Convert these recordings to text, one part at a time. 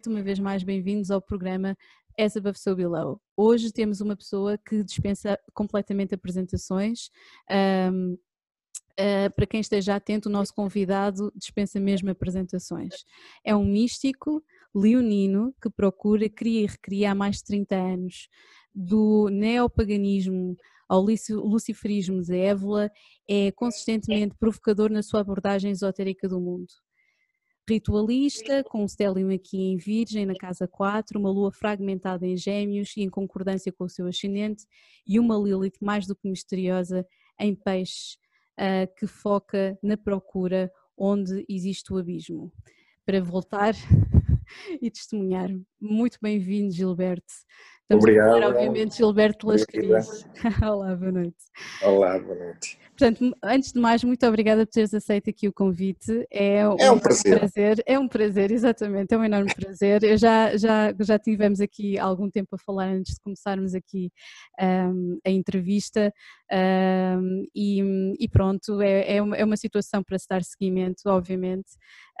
Noite, uma vez mais bem-vindos ao programa As Above So Below. Hoje temos uma pessoa que dispensa completamente apresentações. Um, uh, ah, para quem esteja atento, o nosso convidado dispensa mesmo apresentações. É um místico leonino que procura, cria e recria há mais de 30 anos. Do neopaganismo ao luciferismo de Évola, é consistentemente provocador na sua abordagem esotérica do mundo ritualista, com um stellium aqui em Virgem, na casa 4, uma lua fragmentada em Gêmeos e em concordância com o seu ascendente, e uma Lilith mais do que misteriosa em Peixes, uh, que foca na procura onde existe o abismo. Para voltar e testemunhar. Muito bem-vindo, Gilberto. Estamos Obrigado. A falar, obviamente, Gilberto Lascaris. Olá, boa noite. Olá, boa noite. Portanto, antes de mais, muito obrigada por teres aceito aqui o convite. É um, é um prazer. prazer. É um prazer, exatamente, é um enorme prazer. Eu já, já, já tivemos aqui algum tempo a falar antes de começarmos aqui um, a entrevista um, e, e, pronto, é, é, uma, é uma situação para se dar seguimento, obviamente.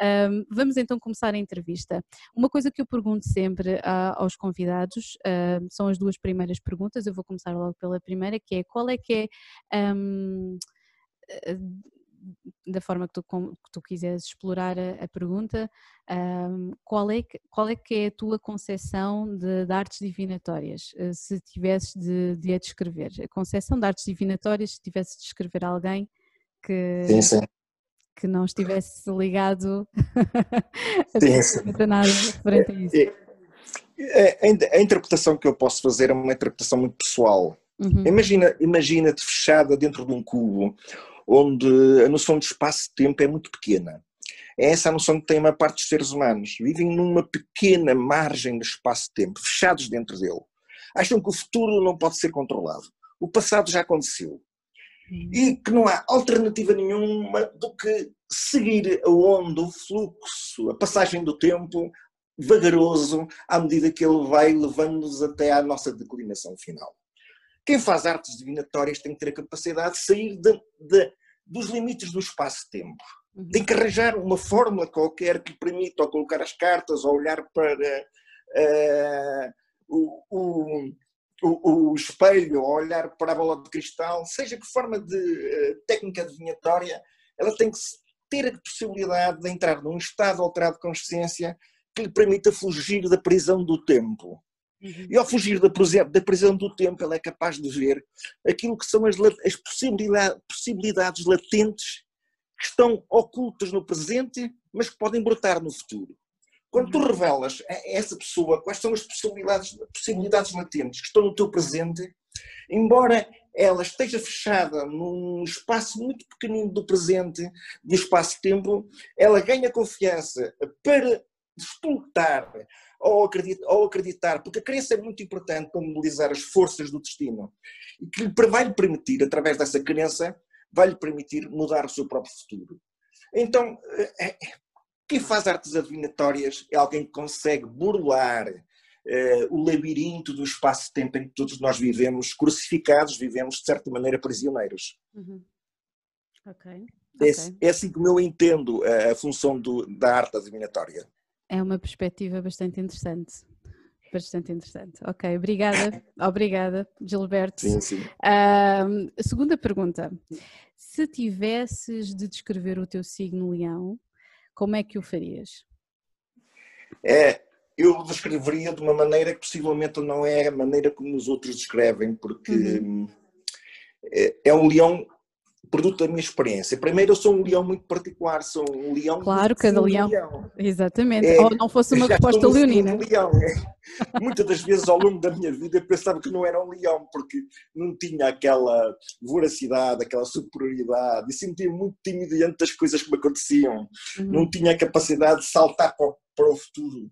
Um, vamos então começar a entrevista. Uma coisa que eu pergunto sempre uh, aos convidados são as duas primeiras perguntas. Eu vou começar logo pela primeira, que é qual é que é da forma que tu, que tu quiseres explorar a, a pergunta, um, qual, é que, qual é que é a tua concepção de, de artes divinatórias, eh, se tivesses de, de a descrever? A concepção de artes divinatórias, se tivesses de descrever alguém que, sim, sim que não estivesse ligado a nada referente a isso. É, a, a, interpretação que eu posso fazer é uma interpretação muito pessoal. Uhum. Imagina, imagina-te fechada dentro de um cubo onde a noção de espaço-tempo é muito pequena. É essa a noção que tem a maior parte dos seres humanos. Vivem numa pequena margem de espaço-tempo, fechados dentro dele. Acham que o futuro não pode ser controlado. O passado já aconteceu e que não há alternativa nenhuma do que seguir a onda, o fluxo, a passagem do tempo vagaroso à medida que ele vai levando-nos até à nossa declinação final. Quem faz artes divinatórias tem que ter a capacidade de sair de, de, dos limites do espaço-tempo. Uhum. Tem que arranjar uma fórmula qualquer que permita ou colocar as cartas ou olhar para uh, o, o o, o, espelho, olhar para a bola de cristal, seja que forma de uh, técnica adivinhatória, ela tem que ter a possibilidade de entrar num estado alterado de consciência que lhe permita fugir da prisão do tempo. Uhum. E ao fugir da, da, prisão do tempo, ela é capaz de ver aquilo que são as, as possibilidades, possibilidades latentes que estão ocultas no presente, mas que podem brotar no futuro. Quando tu uhum. revelas a essa pessoa quais são as possibilidades, possibilidades latentes que estão no teu presente, embora ela esteja fechada num espaço muito pequenino do presente, de espaço-tempo, ela ganha confiança para despoltar ou acreditar, ou acreditar, porque a crença é muito importante para mobilizar as forças do destino e que vai lhe permitir, através dessa crença, vai lhe permitir mudar o seu próprio futuro. Então, é, quem faz artes adivinatórias é alguém que consegue burlar uh, o labirinto do espaço-tempo em que todos nós vivemos, crucificados, vivemos de certa maneira prisioneiros. Uhum. Ok. É, okay. é, assim como eu entendo a, a função do, da arte adivinatória. É uma perspectiva bastante interessante. Bastante interessante. Ok, obrigada. obrigada, Gilberto. Sim, sim. Uh, segunda pergunta. Se tivesses de descrever o teu signo leão, como é que o farias? É, eu descreveria de uma maneira que possivelmente não é a maneira como os outros descrevem, porque uhum. é, é um leão produto da minha experiência. Primeiro, eu sou um leão muito particular, sou um leão. Claro, cada leão. leão. Exatamente. É, Ou não fosse uma resposta leonina. Um leão, é. Muitas das vezes ao longo da minha vida eu pensava que não era um leão, porque não tinha aquela voracidade, aquela superioridade, e sentia muito tímido diante das coisas que me aconteciam. Uhum. Não tinha a capacidade de saltar para o, para o futuro.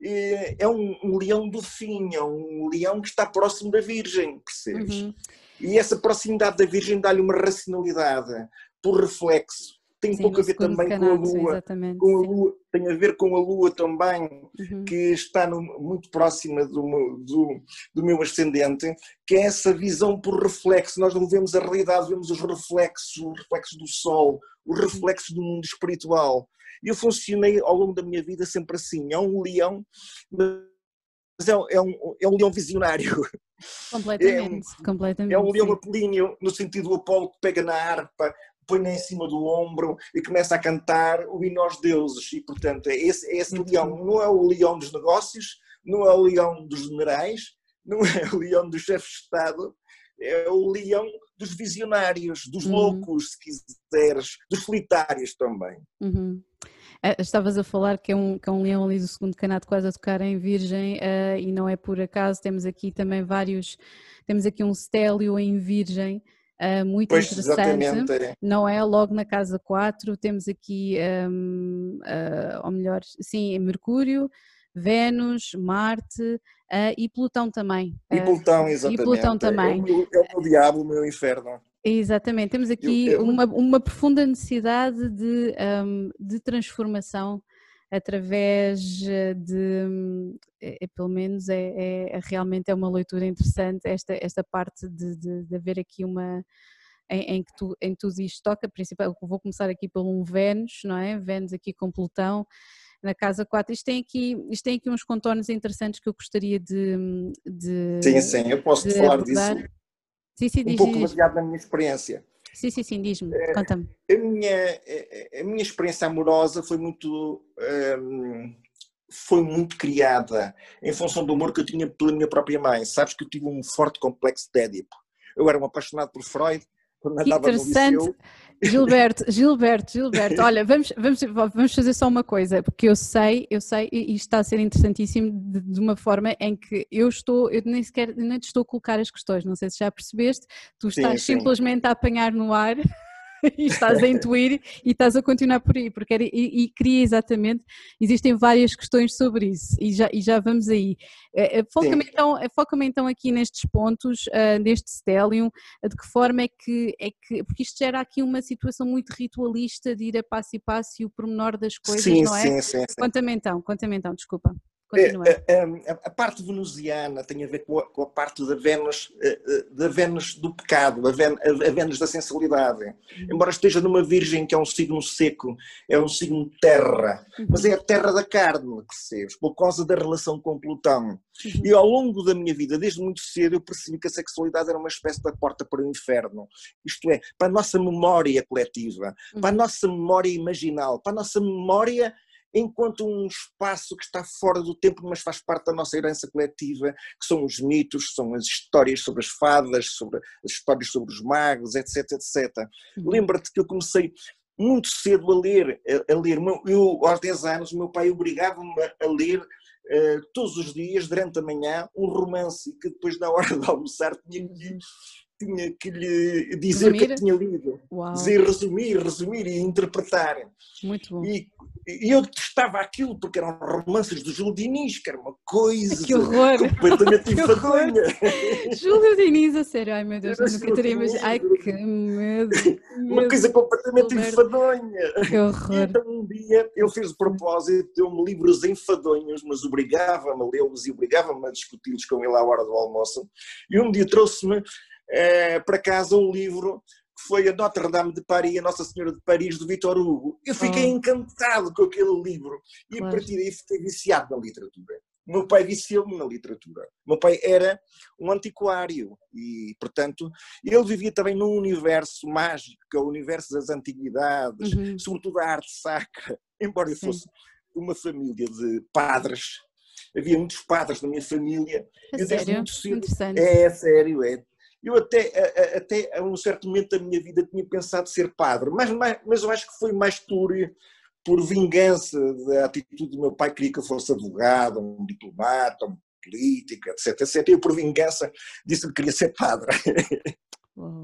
É um, um, leão do fim, é um leão que está próximo da Virgem, percebes? Uhum. E essa proximidade da Virgem dá-lhe uma racionalidade, por reflexo, tem um pouco a ver também com a Lua, com a Lua, tem a ver com a Lua também, uhum. que está no, muito próxima do, do, do, meu ascendente, que é essa visão por reflexo. Nós não vemos a realidade, vemos os reflexos, os reflexos do Sol, os reflexos do mundo espiritual. Eu funcionei ao longo da minha vida sempre assim. É um leão, mas é, é, um, é um leão visionário. Completamente, é um, completamente. É um leão apolíneo, no sentido do Apolo que pega na harpa, põe-na em cima do ombro e começa a cantar o hino aos deuses. E, portanto, é esse, é esse leão. Não é o leão dos negócios, não é o leão dos generais, não é o leão dos chefes de Estado, é o leão dos visionários, dos uhum. loucos, se quiseres, dos solitários também. Uhum. Uh, estavas a falar que é, um, que é um leão ali do segundo canato quase a tocar em virgem uh, e não é por acaso, temos aqui também vários, temos aqui um stélio em virgem Uh, muito pois, interessante, é. não é? Logo na casa 4 temos aqui, um, uh, ou melhor, sim, Mercúrio, Vênus, Marte uh, e Plutão também. E Plutão, exatamente. E Plutão também. É o, é o meu diabo, o meu inferno. Exatamente, temos aqui eu, eu... Uma, uma profunda necessidade de, um, de transformação através de, é, é, pelo menos é, é, é, realmente é uma leitura interessante esta, esta parte de, de, de haver aqui uma em, em, que tu, em tudo isto toca, principal, vou começar aqui pelo um Vênus, não é? Vênus aqui com Plutão na casa 4. Isto tem aqui, isto tem aqui uns contornos interessantes que eu gostaria de. de sim, sim, eu posso falar abordar. disso. Sim, sim, um pouco baseado na minha experiência. Sim, sim, sim, diz-me, é, conta-me. A minha, a minha experiência amorosa foi muito, um, foi muito criada em função do amor que eu tinha pela minha própria mãe. Sabes que eu tive um forte complexo de Édipo. Eu era um apaixonado por Freud, quando que interessante. Gilberto, Gilberto, Gilberto, olha, vamos, vamos, vamos fazer só uma coisa, porque eu sei, eu sei, e isto está a ser interessantíssimo de, de uma forma em que eu estou, eu nem sequer, nem te estou a colocar as questões, não sei se já percebeste, tu estás sim, simplesmente a apanhar no ar e estás a intuir e estás a continuar por aí, porque era, e, e queria exatamente, existem várias questões sobre isso e já, e já vamos aí. Eh, eh, foca-me então, eh, foca então aqui nestes pontos, uh, neste Stellium, de que forma é que, é que, porque isto gera aqui uma situação muito ritualista de ir a passo e passo e o pormenor das coisas, sim, não é? Sim, sim, sim. Conta-me então, conta-me então, desculpa. É, a, a, a, parte venusiana tem a ver com a, com a parte da Vênus, eh, eh, da Vênus do pecado, a, Ven, Vênus da sensibilidade. Uhum. Embora esteja numa virgem que é um signo seco, é um signo terra, uhum. mas é a terra da carne, percebes? Por causa da relação com Plutão. Uhum. E ao longo da minha vida, desde muito cedo, eu percebi que a sexualidade era uma espécie da porta para o inferno. Isto é, para a nossa memória coletiva, para a nossa memória imaginal, para a nossa memória enquanto um espaço que está fora do tempo, mas faz parte da nossa herança coletiva, que são os mitos, são as histórias sobre as fadas, sobre as histórias sobre os magos, etc, etc. Uhum. Lembra-te que eu comecei muito cedo a ler, a, a ler. Eu, aos 10 anos, o meu pai obrigava-me a ler uh, todos os dias, durante a manhã, um romance que depois, na hora de almoçar, tinha que tinha que lhe dizer resumir? que tinha lido. Uau. Dizer, resumir, resumir e interpretar. Muito bom. E, e eu testava aquilo porque eram romances do Júlio Diniz, que era uma coisa que horror. completamente enfadonha. Júlio Diniz, a sério, ai meu Deus, nunca teria imaginado. Ai que medo. Uma coisa completamente enfadonha. Que horror. E então um dia eu fiz o propósito, deu-me livros enfadonhos, mas obrigava-me a lê-los e obrigava-me a discuti-los com ele à hora do almoço. E um dia trouxe-me é, para casa um livro que foi a Notre Dame de Paris, a Nossa Senhora de Paris, do Victor Hugo. Eu fiquei oh. encantado com aquele livro e claro. a partir daí fiquei viciado na literatura. O meu pai viciou-me na literatura. O meu pai era um antiquário e, portanto, ele vivia também num universo mágico, que é o universo das antiguidades, uhum. sobretudo a arte sacra. Embora eu fosse Sim. uma família de padres, havia muitos padres na minha família. É eu sério? Muito cedo, é, é sério, é. Eu até, até a um certo momento da minha vida tinha pensado ser padre, mas, mas eu acho que foi mais por, por vingança da atitude do meu pai, queria que eu fosse advogado, um diplomata, um político, etc, etc. Eu por vingança disse que queria ser padre. Uhum.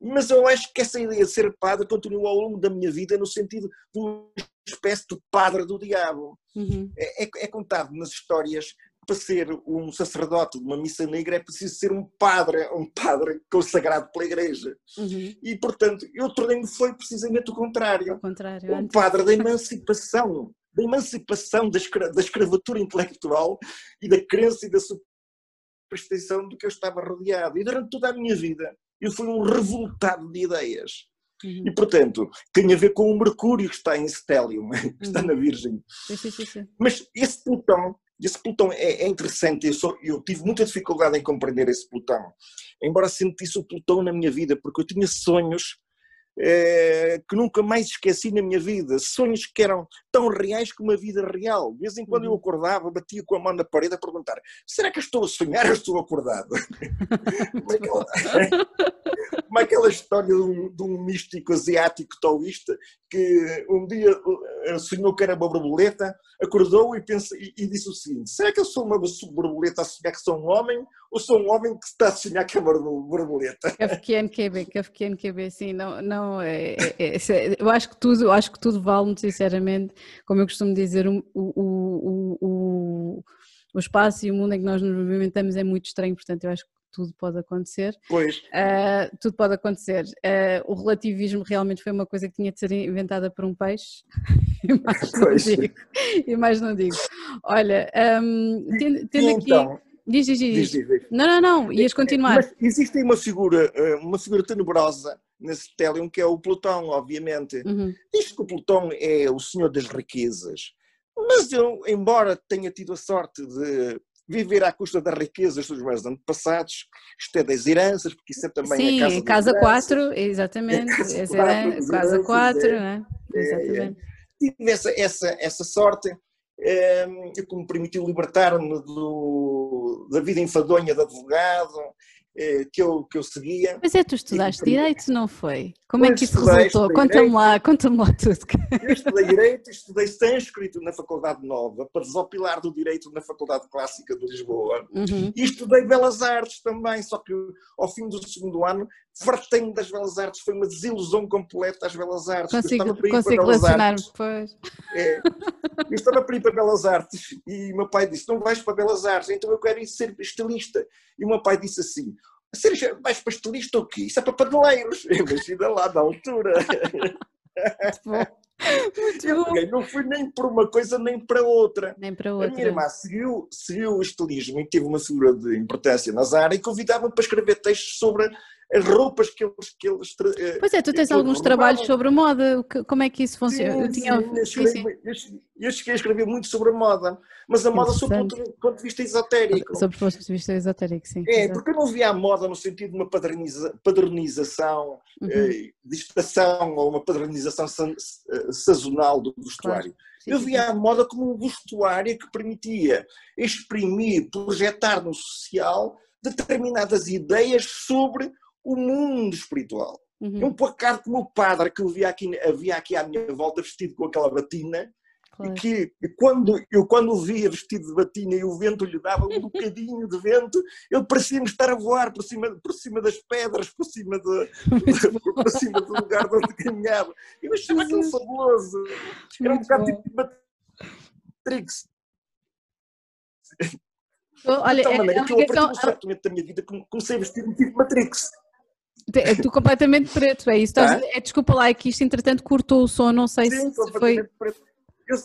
Mas eu acho que essa ideia de ser padre continuou ao longo da minha vida no sentido de uma espécie de padre do diabo. Uhum. É, é, é, contado nas histórias para ser um sacerdote de uma missa negra é preciso ser um padre, um padre consagrado pela igreja. Uhum. E, portanto, eu tornei-me foi precisamente o contrário. O contrário. Um padre da emancipação, da emancipação da, escra da escravatura intelectual e da crença e da superstição do que eu estava rodeado. E durante toda a minha vida eu fui um revoltado de ideias. Uhum. E, portanto, tem a ver com o Mercúrio que está em Stellium, que está uhum. na Virgem. Sim, sim, sim. Mas esse Plutão, esse Plutão é, é interessante, eu, eu, tive muita dificuldade em compreender esse Plutão, embora sentisse o Plutão na minha vida, porque eu tinha sonhos é, que nunca mais esqueci na minha vida, sonhos que eram tão reais como a vida real. De vez em quando uhum. eu acordava, batia com a mão na parede a perguntar: será que estou a sonhar ou estou acordado? como, é aquela, como é aquela história de um, de um místico asiático taoísta que um dia eh, sonhou que era uma borboleta, acordou e, pensa, e, e, disse o seguinte: será que eu sou uma borboleta a sonhar que sou um homem ou sou um homem que está a sonhar que é uma borboleta? Kafkian QB, Kafkian QB, sim, não, não é, é, é, é, eu acho que tudo, eu acho que tudo vale muito sinceramente, como eu costumo dizer, o, o, o, o, espaço e o mundo em que nós nos movimentamos é muito estranho, portanto eu acho que tudo pode acontecer. Pois. Uh, tudo pode acontecer. Uh, o relativismo realmente foi uma coisa que tinha de ser inventada por um peixe. e, mais não digo, e mais não digo. Olha, um, tendo, tendo aqui. Então, diz, diz, diz. diz. Não, não, não, ias continuar. Mas existe uma figura, ah, uma figura tenebrosa nesse Telium que é o Plutão, obviamente. Uhum. Diz que o Plutão é o senhor das riquezas. Mas eu, embora tenha tido a sorte de viver à custa das riquezas dos meus antepassados, isto é das heranças, porque isso é também Sim, a casa casa 4, exatamente, é casa 4, é, né? é, exatamente. É, tive essa, essa, essa sorte, é, que me permitiu libertar-me da vida enfadonha de advogado, que eu, que eu seguia. Mas é, tu estudaste e, Direito, não foi? Como é que isso resultou? Conta-me lá, conta-me lá tudo. Eu estudei Direito, estudei Sânscrito na Faculdade Nova, para desopilar do Direito na Faculdade Clássica de Lisboa. Uhum. E estudei Belas Artes também, só que ao fim do segundo ano fartei-me das Belas Artes, foi uma desilusão completa às Belas Artes. Consigo, consigo relacionar-me, pois. É, eu estava para ir para Belas Artes e meu pai disse, não vais para Belas Artes, então eu quero ir ser estilista. E o meu pai disse assim, ser mais pastelista ou quê? Isso é para padeleiros. Imagina lá na altura. Muito eu bom. não fui nem por uma coisa nem para outra. Nem para outra. A minha irmã seguiu, seguiu o estilismo e teve uma figura de importância na Zara e convidava-me para escrever textos sobre as roupas que eles. Que eles eh, pois é, tu tens alguns trabalhos sobre moda, como é que isso funciona? Sim, eu, tinha... sim, eu, escrevi, sim, eu, cheguei a escrever muito sobre a moda, mas a moda sob o ponto de vista esotérico. Sob o ponto de vista esotérico, sim. É, porque eu não via a moda no sentido de uma padroniza, padronização uhum. eh, de estação ou uma padronização eh, sazonal do vestuário. Claro. Eu via a moda como um vestuário que permitia exprimir, projetar no social determinadas ideias sobre o mundo espiritual. Uhum. É um pouco como o padre que havia aqui, havia aqui à minha volta vestido com aquela batina, claro. e que quando, eu quando o via vestido de batina e o vento lhe dava um bocadinho de vento, ele parecia-me estar a voar por cima, por cima das pedras, por cima, de, por cima do lugar onde caminhava. Eu achava aquilo fabuloso. Era um bocado tipo Matrix. Olha, de tal é, maneira é, que eu, a partir de um certo momento da minha vida, comecei a vestir-me tipo Matrix. É tu completamente preto, é isso. Tá? É, desculpa lá, é que isto entretanto cortou o som, não sei Sim, se foi. Preto. Eu,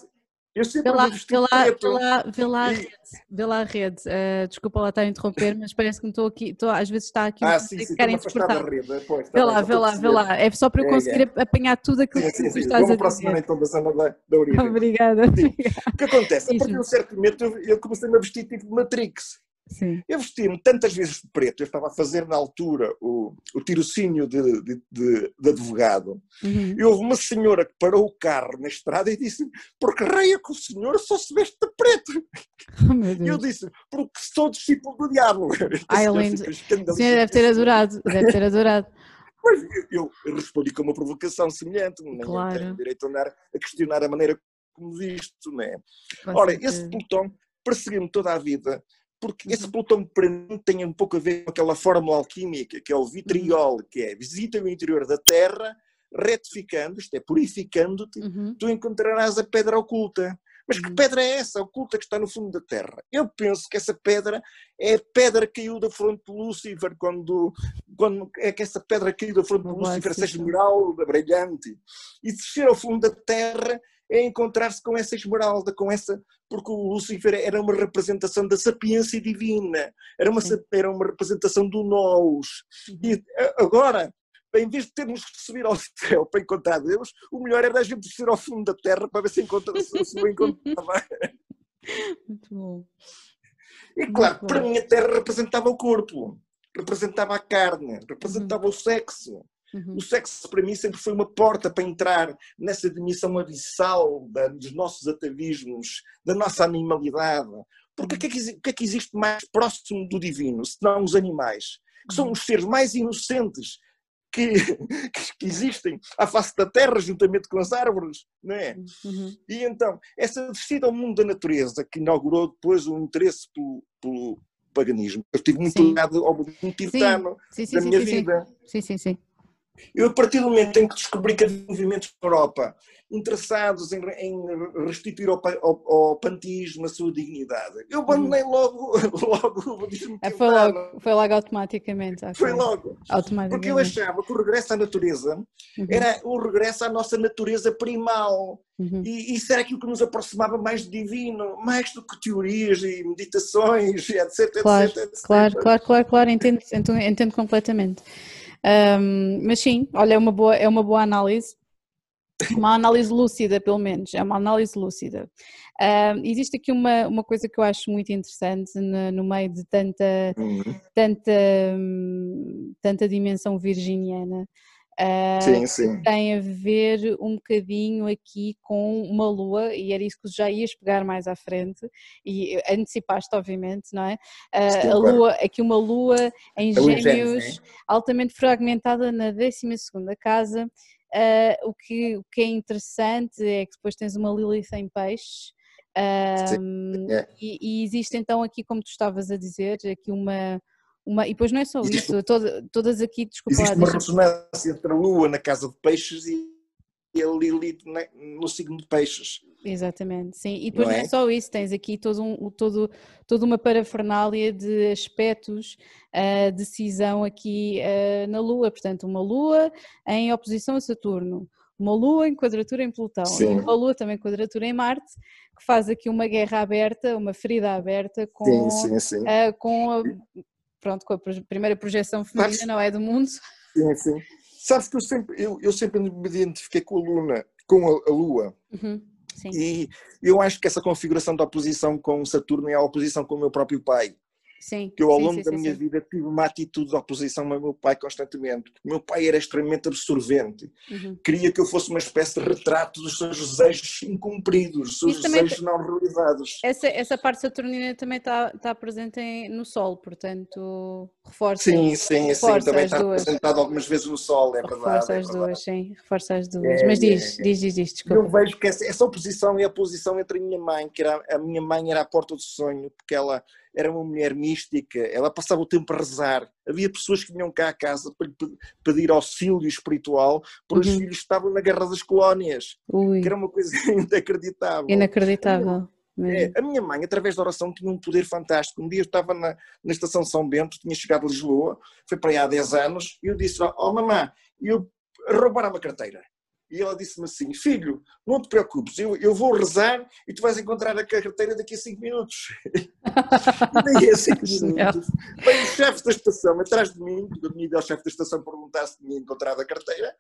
eu sempre vê lá, vê lá, vê lá, vê lá a rede, vê lá a rede. Uh, desculpa lá estar a interromper, mas parece que estou aqui, estou, às vezes está aqui ah, sim, sim, querem. Rede, pois, vê lá, vê lá, vê lá. É só para eu é, conseguir é, é. apanhar tudo aquilo sim, que tu estás Vamos a dizer. então da zona da, da origem. Obrigada. O que acontece? A partir de um certo momento eu, eu comecei a vestir tipo Matrix. Sim. Eu vesti-me tantas vezes de preto, eu estava a fazer na altura o, o tirocínio de, de, de, de advogado, uhum. e houve uma senhora que parou o carro na estrada e disse porque raia que o senhor só se veste de preto. Oh, e eu disse, porque sou discípulo do diabo. Ai, lindo. Sim, deve ter adorado, deve ter adorado. Mas eu, eu respondi com uma provocação semelhante, claro. não tenho direito a andar a questionar a maneira como visto, não é? Ora, esse pelotão perseguiu-me toda a vida porque esse uhum. Plutão para mim tem um pouco a ver com aquela fórmula alquímica, que é o vitriol, uhum. que é visita o interior da Terra, retificando, isto é, purificando-te, uhum. tu encontrarás a pedra oculta. Mas que uhum. pedra é essa oculta que está no fundo da terra? Eu penso que essa pedra é a pedra que caiu da fronte de Lúcifer, quando, quando é que essa pedra caiu da fronte de Lúcifer, essa esmeralda brilhante, e descer ao fundo da terra é encontrar-se com essa esmeralda, com essa, porque o Lúcifer era uma representação da sapiência divina, era uma, era uma representação do nós. E agora, em vez de termos que subir ao céu para encontrar Deus, o melhor era a gente descer ao fundo da terra para ver se, encontra, se, se o encontrava. Muito bom. E claro, para mim a terra representava o corpo, representava a carne, representava uhum. o sexo. Uhum. O sexo para mim sempre foi uma porta para entrar nessa dimensão abissal da, dos nossos atavismos, da nossa animalidade. Porque o que, é que, que, é que existe mais próximo do divino, senão os animais? Que são uhum. os seres mais inocentes que, que, existem à face da terra, juntamente com as árvores, não é? Uhum. E então, essa descida ao mundo da natureza, que inaugurou depois o interesse pelo, pelo paganismo, eu estive muito ligado ao budismo tibetano sim. sim, sim, da minha vida. Sim, sim, sim. Eu, a partir do momento em que descobri que havia movimentos na Europa interessados em, em restituir ao, ao, ao, pantismo a sua dignidade, eu abandonei uhum. logo, logo o budismo é, foi logo, foi logo automaticamente. Foi logo. Automaticamente. Porque eu achava que o regresso à natureza uhum. era o regresso à nossa natureza primal. Uhum. E isso era aquilo que nos aproximava mais do divino, mais do que teorias e meditações, etc, claro, etc, etc. Claro, claro, claro, claro, entendo, entendo completamente. Um, mas sim, olha, é uma boa, é uma boa análise. Uma análise lúcida, pelo menos, é uma análise lúcida. Um, existe aqui uma, uma coisa que eu acho muito interessante no, no meio de tanta, uhum. tanta, tanta dimensão virginiana, Uh, sim, sim. Tem a ver um bocadinho aqui com uma lua, e era isso que já ias pegar mais à frente, e antecipaste, obviamente, não é? Uh, sim, a lua, aqui uma lua em gêmeos, altamente fragmentada na 12 casa. Uh, o, que, o que é interessante é que depois tens uma Lilith em peixes. Um, é. e, e existe então aqui, como tu estavas a dizer, aqui uma, uma, e depois não é só existe, isso, toda, todas aqui, desculpa Existe lá, uma ressonância entre a Lua na casa de peixes e a Lilith no signo de peixes. Exatamente, sim. E depois não, não é? é? só isso, tens aqui todo um, todo, toda uma parafernália de aspectos, uh, decisão aqui uh, na Lua, portanto, uma Lua em oposição a Saturno, uma Lua em quadratura em Plutão, sim. e uma Lua também em quadratura em Marte, que faz aqui uma guerra aberta, uma ferida aberta com, sim, sim, uh, com a, pronto, com a primeira projeção feminina, não é do mundo. Sim, sim. Sabes que eu sempre, eu, eu sempre me identifiquei com a Luna, com a, a Lua. Uhum, e eu acho que essa configuração da oposição com Saturno é a oposição com o meu próprio pai. Sim, que eu ao sim, longo sim, da minha vida tive uma atitude de oposição ao meu pai constantemente. O meu pai era extremamente absorvente. Uhum. Queria que eu fosse uma espécie de retrato dos seus desejos incumpridos, dos seus desejos não realizados. Essa, essa parte saturnina também está, está presente em, no Sol, portanto reforça. Sim, sim, reforça sim, também está duas. representado algumas vezes no Sol, é verdade. Reforça é as verdade. duas, sim, reforça as duas. É, Mas diz, é, diz, diz, diz, desculpa. Eu vejo que essa, essa oposição é a oposição entre a minha mãe, que era, a minha mãe era a porta do sonho, porque ela era uma mulher mística, ela passava o tempo a rezar. Havia pessoas que vinham cá à casa para pedir auxílio espiritual, porque uhum. os filhos estavam na guerra das colónias, Ui. que era uma coisa inacreditável. Inacreditável. É, a minha mãe, através da oração, tinha um poder fantástico. Um dia eu estava na, na estação São Bento, tinha chegado a Lisboa, foi para aí há 10 anos, e eu disse: Oh, mamãe, eu roubaram a carteira. E ela disse-me assim: Filho, não te preocupes, eu, eu vou rezar e tu vais encontrar a carteira daqui a 5 minutos. e daí a 5 minutos, vem o chefe da estação atrás de mim, tinha ido ao chefe da estação perguntar se tinha encontrado a carteira,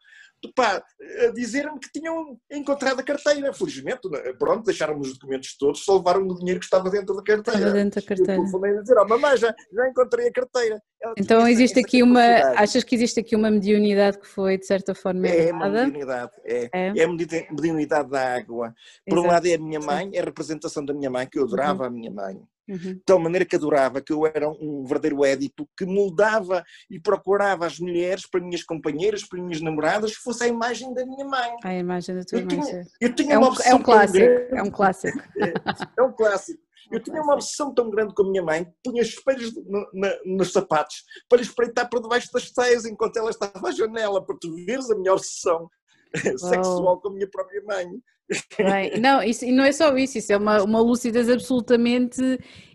pá, a dizer-me que tinham encontrado a carteira. Felizmente, pronto, deixaram-me os documentos todos, só levaram o dinheiro que estava dentro da carteira. Estava dentro da carteira. Eu a dizer: Oh, mamãe, já, já encontrei a carteira. Ela então existe aqui uma, achas que existe aqui uma mediunidade que foi de certa forma É uma mediunidade, é, é. é a mediunidade da água. Por Exato. um lado é a minha mãe, é a representação da minha mãe, que eu adorava uhum. a minha mãe. Uhum. De tal maneira que adorava, que eu era um verdadeiro édipo que moldava e procurava as mulheres para minhas companheiras, para minhas namoradas, que fosse a imagem da minha mãe. A imagem da tua eu mãe. Tinha, eu tinha é, um, é um clássico, é um clássico. É, é um clássico. Eu tinha uma obsessão tão grande com a minha mãe, punha espelhos no, na, nos sapatos para lhe espreitar por debaixo das teias enquanto ela estava à janela, para tu veres a minha obsessão. sexual com a minha própria mãe. Bem, não, isso, e não é só isso, isso é uma, uma lucidez absolutamente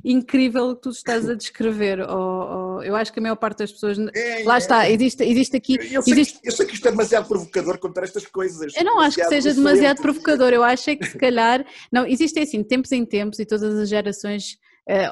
incrível que tu estás a descrever. Oh, oh, eu acho que a maior parte das pessoas. É, lá é, está, existe, existe aqui. Eu sei, existe... Que, eu sei que isto é demasiado provocador contar estas coisas. Eu não acho que seja demasiado provocador, eu acho é que se calhar. Não, existem assim, tempos em tempos e todas as gerações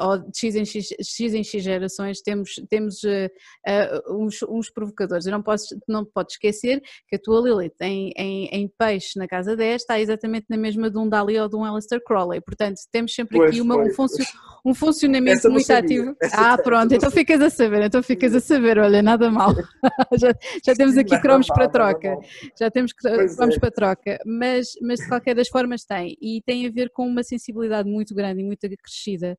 ou de X em X, X, em X gerações temos, temos uh, uh, uns, uns, provocadores. Eu não posso, não pode esquecer que a tua Lilith em, em, em, peixe na casa 10 está exatamente na mesma de um Dali ou de um Alistair Crowley, portanto temos sempre pois, aqui uma, um, funcio, um, funcionamento muito ativo. Essa ah, pronto, então ficas a saber, então ficas a saber, olha, nada mal. já, já temos aqui cromos para troca, já temos cromos é. para troca, mas, mas de qualquer das formas tem, e tem a ver com uma sensibilidade muito grande e muito acrescida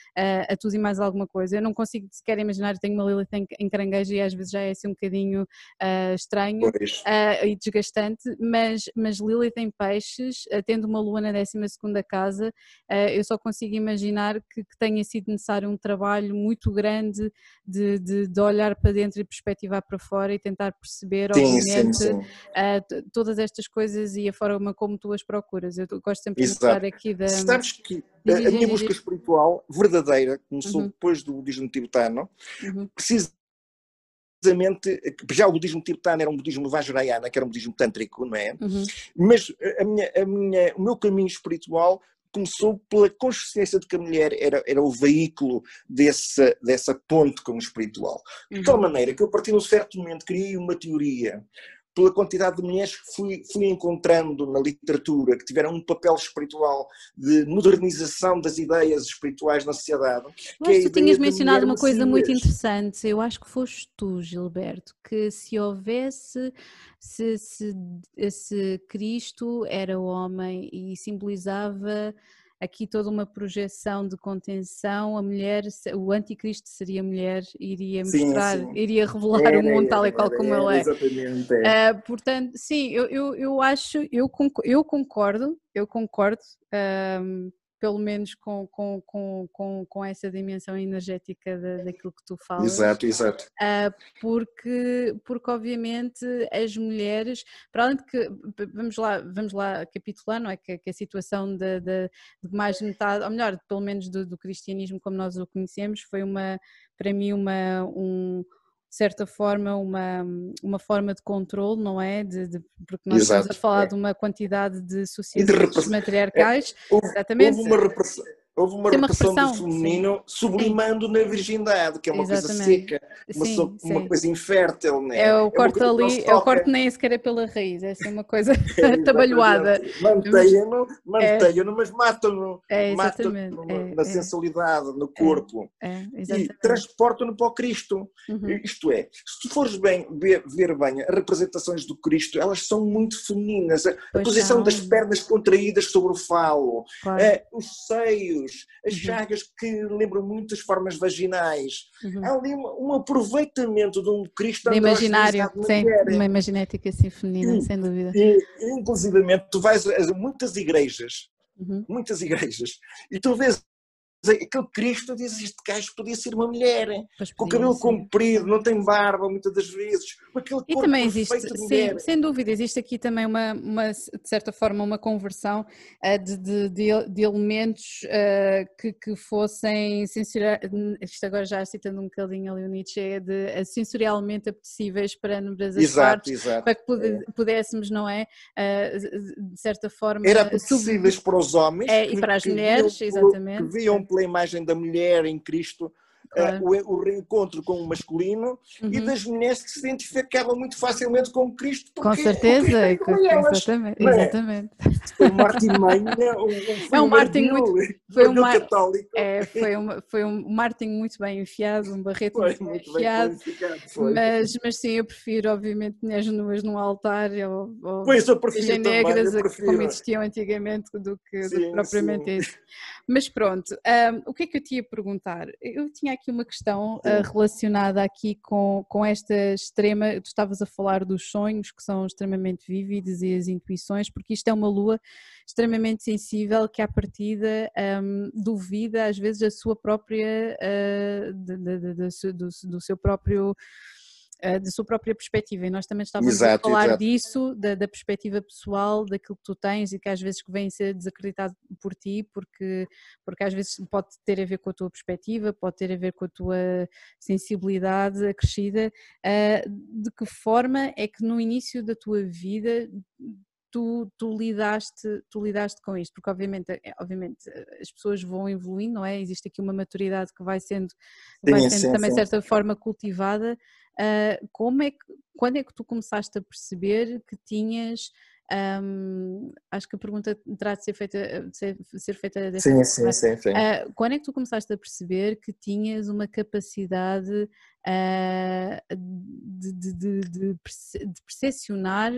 uh, a tudo e mais alguma coisa. Eu não consigo sequer imaginar, eu tenho uma Lilith em, em caranguejo e às vezes já é assim um bocadinho uh, estranho uh, e desgastante, mas, mas Lilith em peixes, tendo uma lua na 12 casa, eu só consigo imaginar que, que, tenha sido necessário um trabalho muito grande de, de, de, olhar para dentro e perspectivar para fora e tentar perceber, sim, obviamente, sim, sim. todas estas coisas e a forma como tu as procuras. Eu gosto sempre de mostrar aqui da. Sabes que a, a minha busca espiritual verdadeira começou uhum. depois do budismo tibetano, uhum. precisamente, já o budismo tibetano era um budismo vajrayana, que era um budismo tântrico, não é? Uhum. Mas a minha, a minha, o meu caminho espiritual começou pela consciência de que a mulher era, era o veículo dessa, dessa ponte com o espiritual. De tal uhum. maneira que eu, a partir de um certo momento, criei uma teoria pela quantidade de mulheres que fui, fui encontrando na literatura, que tiveram um papel espiritual de modernização das ideias espirituais na sociedade. Mas é tu tinhas mencionado uma coisa muito interessante, eu acho que foste tu, Gilberto, que se houvesse, se, se, se Cristo era homem e simbolizava aqui toda uma projeção de contenção, a mulher, o anticristo seria mulher, iria mostrar, sim, sim. iria revelar o mundo tal e qual como ele é. Exatamente. Uh, portanto, sim, eu, eu, eu acho, eu, eu concordo, eu concordo, um, pelo menos com, com, com, com, com essa dimensão energética da, daquilo que tu falas. Exato, exato. Uh, porque, porque obviamente as mulheres, para além de que, vamos lá, vamos lá capitular, não é? Que, que a situação de, de, de, mais metade, ou melhor, pelo menos do, do cristianismo como nós o conhecemos, foi uma, para mim, uma, um, de certa forma, uma, uma forma de controle, não é? De, de porque nós Exato, estamos a falar é. de uma quantidade de sociedades matriarcais. É, houve, exatamente. Houve uma repressão houve uma repressão, do feminino sim. sublimando sim. na virgindade, que é uma Exatamente. coisa seca, uma, sim, so, uma coisa infértil. Né? É o é corte ali, é o corte nem sequer é pela raiz, é assim uma coisa é, trabalhada. Mantenha-no, mantenha-no, mas mata-no. É, exatamente. Mata é, na é. sensualidade, no corpo. É, e transporta-no para o Cristo. Uhum. Isto é, se tu fores bem, ver, ver, bem as representações do Cristo, elas são muito femininas. A, posição são. das pernas contraídas sobre o falo, claro. é, os seios, as uhum. chagas que lembram muito as formas vaginais. Uhum. Há ali um, um, aproveitamento de um Cristo de imaginário, sim, uma imaginética assim feminina, e, sem dúvida. E, inclusivamente, tu vais a muitas igrejas, uhum. muitas igrejas, e tu vês aquele Cristo diz este gajo podia ser uma mulher, com o cabelo comprido, não tem barba muitas das vezes, com aquele e também existe, sim, sem dúvida, existe aqui também uma, uma, de certa forma uma conversão uh, de, de, de, de, elementos uh, que, que fossem sensorial, isto agora já citando um bocadinho ali o Nietzsche, de uh, sensorialmente apetecíveis para as exato, partes, exato, para que pudéssemos, não é, de certa forma... Era apetecíveis sub... para os homens é, e para as mulheres, exatamente. Que viam pela imagem da mulher em Cristo claro. uh, o, o, reencontro com o masculino uhum. e das mulheres que se identificavam muito facilmente com Cristo. Com certeza, é com, exatamente. É? exatamente. Foi um Martin Manha, um, um, é um Martin muito, foi um Mar... católico. É, foi, um, foi um Martin muito bem enfiado, um Barreto foi, muito, muito bem enfiado, mas, mas sim, eu prefiro obviamente mulheres nuas num altar ou, ou pois, eu prefiro negras prefiro. como existiam antigamente do que, sim, do que propriamente sim. isso. Mas pronto, um, o que é que eu te ia perguntar? Eu tinha aqui uma questão uh, relacionada aqui com, com esta extrema, tu estavas a falar dos sonhos que são extremamente vívidos e as intuições, porque isto é uma lua extremamente sensível que à partida um, duvida às vezes a sua própria, uh, de, de, de, do, do seu próprio uh, da sua própria perspectiva. E nós também estávamos exato, a falar exato. disso, da, da, perspectiva pessoal, daquilo que tu tens e que às vezes vem a ser desacreditado por ti, porque, porque às vezes pode ter a ver com a tua perspectiva, pode ter a ver com a tua sensibilidade acrescida. Uh, de que forma é que no início da tua vida tu, tu, lidaste, tu lidaste com isto? Porque obviamente, eh, obviamente eh, as pessoas vão evoluindo, não é? Existe aqui uma maturidade que vai sendo, vai sendo sim, também de certa forma cultivada. Uh, como é que, quando é que tu começaste a perceber que tinhas um, acho que a pergunta terá de ser feita, de ser, de ser feita dessa sim, sim, sim, sim. Uh, quando é que tu começaste a perceber que tinhas uma capacidade uh, de, de, de, de, percepcionar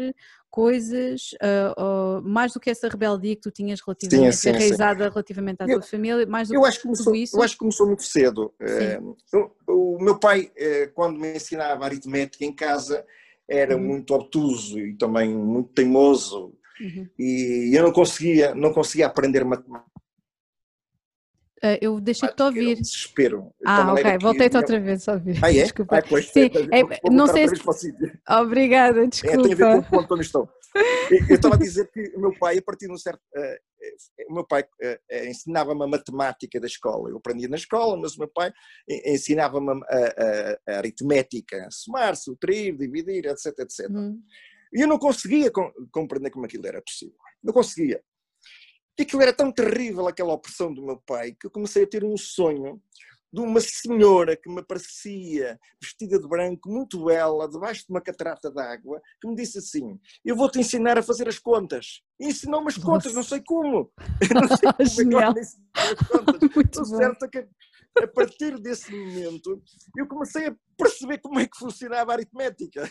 coisas, uh, mais do que essa rebeldia que tu tinhas relativamente sim, sim, enraizada relativamente à eu, tua família, mais do eu que acho que começou, isso? Eu acho que começou muito cedo. Eu, o meu pai, quando me ensinava aritmética em casa, era uhum. muito obtuso e também muito teimoso uhum. e eu não conseguia, não conseguia aprender matemática. Uh, eu deixei-te ouvir. Um desespero. Ah, ok, voltei-te outra vez a ouvir. Ah, é? Desculpa. Ah, pois, Sim, é, não sei se... Obrigada, desculpa. É, tem a ver com o ponto onde estou. Eu estava a dizer que o meu pai, a partir de um certo. Uh, o meu pai uh, ensinava-me a matemática da escola. Eu aprendia na escola, mas o meu pai ensinava-me a, a, a, aritmética, somar, subtrair, dividir, etc, etc. Hum. E eu não conseguia compreender como aquilo era possível. Não conseguia. E aquilo era tão terrível, aquela opressão do meu pai, que eu comecei a ter um sonho de uma senhora que me aparecia vestida de branco, muito bela, debaixo de uma catarata d'água, que me disse assim: Eu vou te ensinar a fazer as contas. E ensinou-me as contas, não sei como. não sei como é que as contas. Estou certo que a partir desse momento eu comecei a perceber como é que funcionava a aritmética.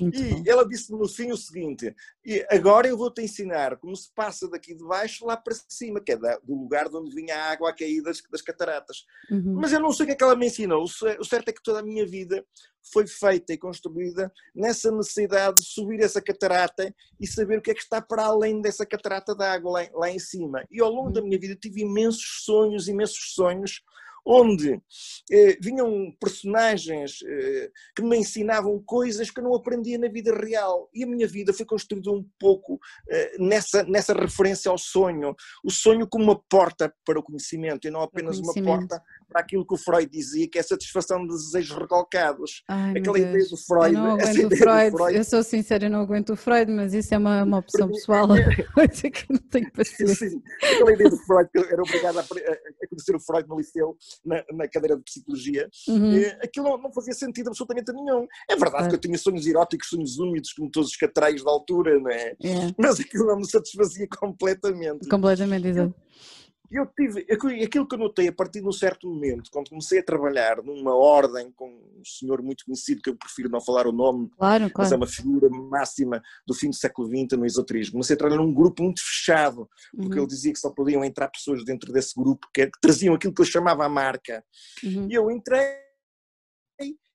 Muito e bom. ela disse no fim o seguinte: e agora eu vou-te ensinar como se passa daqui de baixo lá para cima, que é do lugar de onde vinha a água a cair das, das cataratas. Uhum. Mas eu não sei o que é que ela me ensinou. O certo é que toda a minha vida foi feita e construída nessa necessidade de subir essa catarata e saber o que é que está para além dessa catarata de água lá, lá em cima. E ao longo uhum. da minha vida tive imensos sonhos, imensos sonhos onde eh, vinham personagens eh, que me ensinavam coisas que eu não aprendia na vida real. E a minha vida foi construída um pouco eh, nessa, nessa referência ao sonho. O sonho como uma porta para o conhecimento e não apenas uma porta para aquilo que o Freud dizia, que é a satisfação de desejos recalcados. Ai, Aquela ideia do Freud. Eu não aguento o Freud. Freud. Eu sou sincera, eu não aguento o Freud, mas isso é uma, uma opção pessoal. que não tenho paciência. Sim, aquela ideia do Freud, que eu era obrigado a, a conhecer o Freud no liceu, na, na cadeira de psicologia, uhum. aquilo não, não, fazia sentido absolutamente nenhum. É verdade é. que eu tinha sonhos eróticos, sonhos úmidos, como todos os catreios da altura, não é? é? Mas aquilo não me satisfazia completamente. Completamente, exato eu tive, aquilo que eu notei a partir de um certo momento, quando comecei a trabalhar numa ordem com um senhor muito conhecido, que eu prefiro não falar o nome, claro, claro. mas é uma figura máxima do fim do século XX no esoterismo. Comecei a trabalhar num grupo muito fechado, porque uhum. ele dizia que só podiam entrar pessoas dentro desse grupo que, que traziam aquilo que eu chamava a marca. Uhum. E eu entrei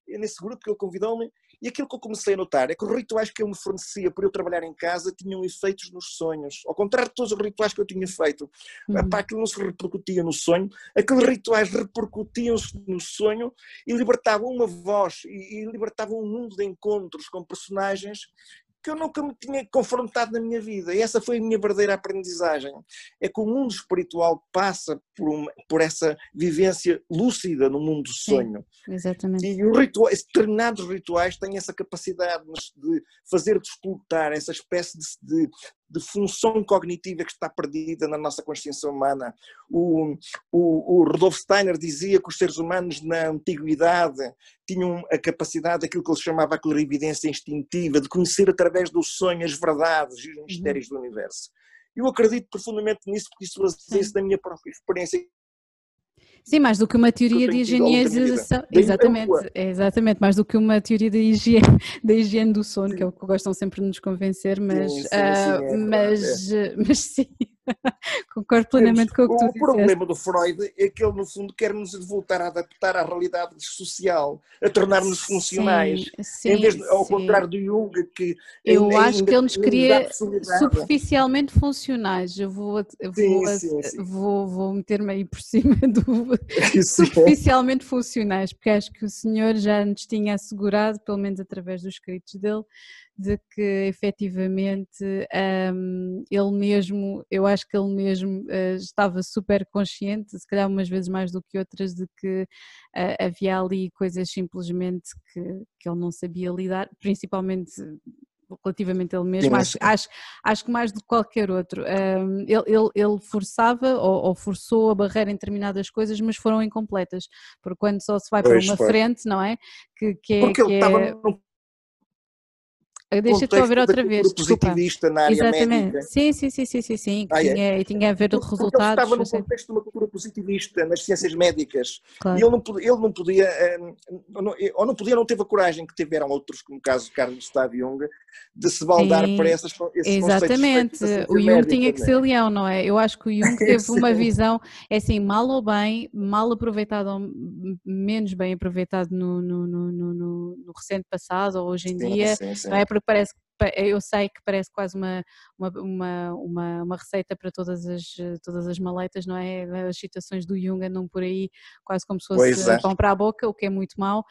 nesse grupo que ele convidou-me e aquilo que eu comecei a notar é que os rituais que ele me fornecia por eu trabalhar em casa tinham efeitos nos sonhos. Ao contrário de todos os rituais que eu tinha feito. Uhum. Epá, aquilo não se repercutia no sonho, aqueles rituais repercutiam-se no sonho e libertavam uma voz e, e libertavam um mundo de encontros com personagens que eu nunca me tinha confrontado na minha vida. E essa foi a minha verdadeira aprendizagem. É que o mundo espiritual passa por, uma, por essa vivência lúcida no mundo do sonho. Sim, exatamente. E os rituais, determinados rituais têm essa capacidade de fazer despertar essa espécie de, de, de função cognitiva que está perdida na nossa consciência humana. O, o, o Rudolf Steiner dizia que os seres humanos na antiguidade tinham a capacidade daquilo que ele chamava a clarividência instintiva, de conhecer através do sonho as verdades e os mistérios uhum. do universo. Eu acredito profundamente nisso, porque isso fazia-se da minha própria experiência Sim, mais do que uma teoria de higienização. Exatamente, exatamente, mais do que uma teoria da higiene, da higiene do sono, sim. que é o que gostam sempre de nos convencer, mas sim, sim, uh, é, mas, é. mas sim. Concordo plenamente com o que tu O problema do Freud é que ele, no fundo, quer nos voltar a adaptar à realidade social, a tornar-nos funcionais. Sim, em vez de, ao sim. contrário do Jung, que. Eu ainda, acho que ele nos queria superficialmente funcionais. Eu vou, eu vou, sim, vou, vou meter-me aí por cima do. superficialmente funcionais, porque acho que o senhor já nos tinha assegurado, pelo menos através dos escritos dele, de que efetivamente um, ele mesmo, eu acho que ele mesmo uh, estava super consciente, se calhar umas vezes mais do que outras, de que uh, havia ali coisas simplesmente que, que ele não sabia lidar, principalmente relativamente ele mesmo, acho, acho, acho que mais do que qualquer outro. Um, ele, ele, ele, forçava ou, ou, forçou a barreira em determinadas coisas, mas foram incompletas, porque quando só se vai para uma foi. frente, não é? Que, que é, porque que ele estava num Deixa-te ouvir outra vez. positivista na área Exatamente. médica. Sim, sim, sim, sim, sim, sim. Ah, tinha, é. tinha a ver com resultados. Ele estava no contexto de uma cultura positivista nas ciências médicas claro. e ele não, ele não podia, eh, ou não podia, não teve a coragem que tiveram outros, como o caso de Carlos Gustavo Jung, de se baldar sim. para essas, esses Exatamente. O Jung tinha que ser leão, não é? Eu acho que o Jung teve uma visão, é assim, mal ou bem, mal aproveitado ou menos bem aproveitado no, no, no, no, no recente passado ou hoje em sim, dia, sim, não é? Porque parece eu sei que parece quase uma, uma, uma, uma, receita para todas as, todas as maletas, não é? As citações do Jung andam por aí quase como se fosse é. pão para a boca, o que é muito mau,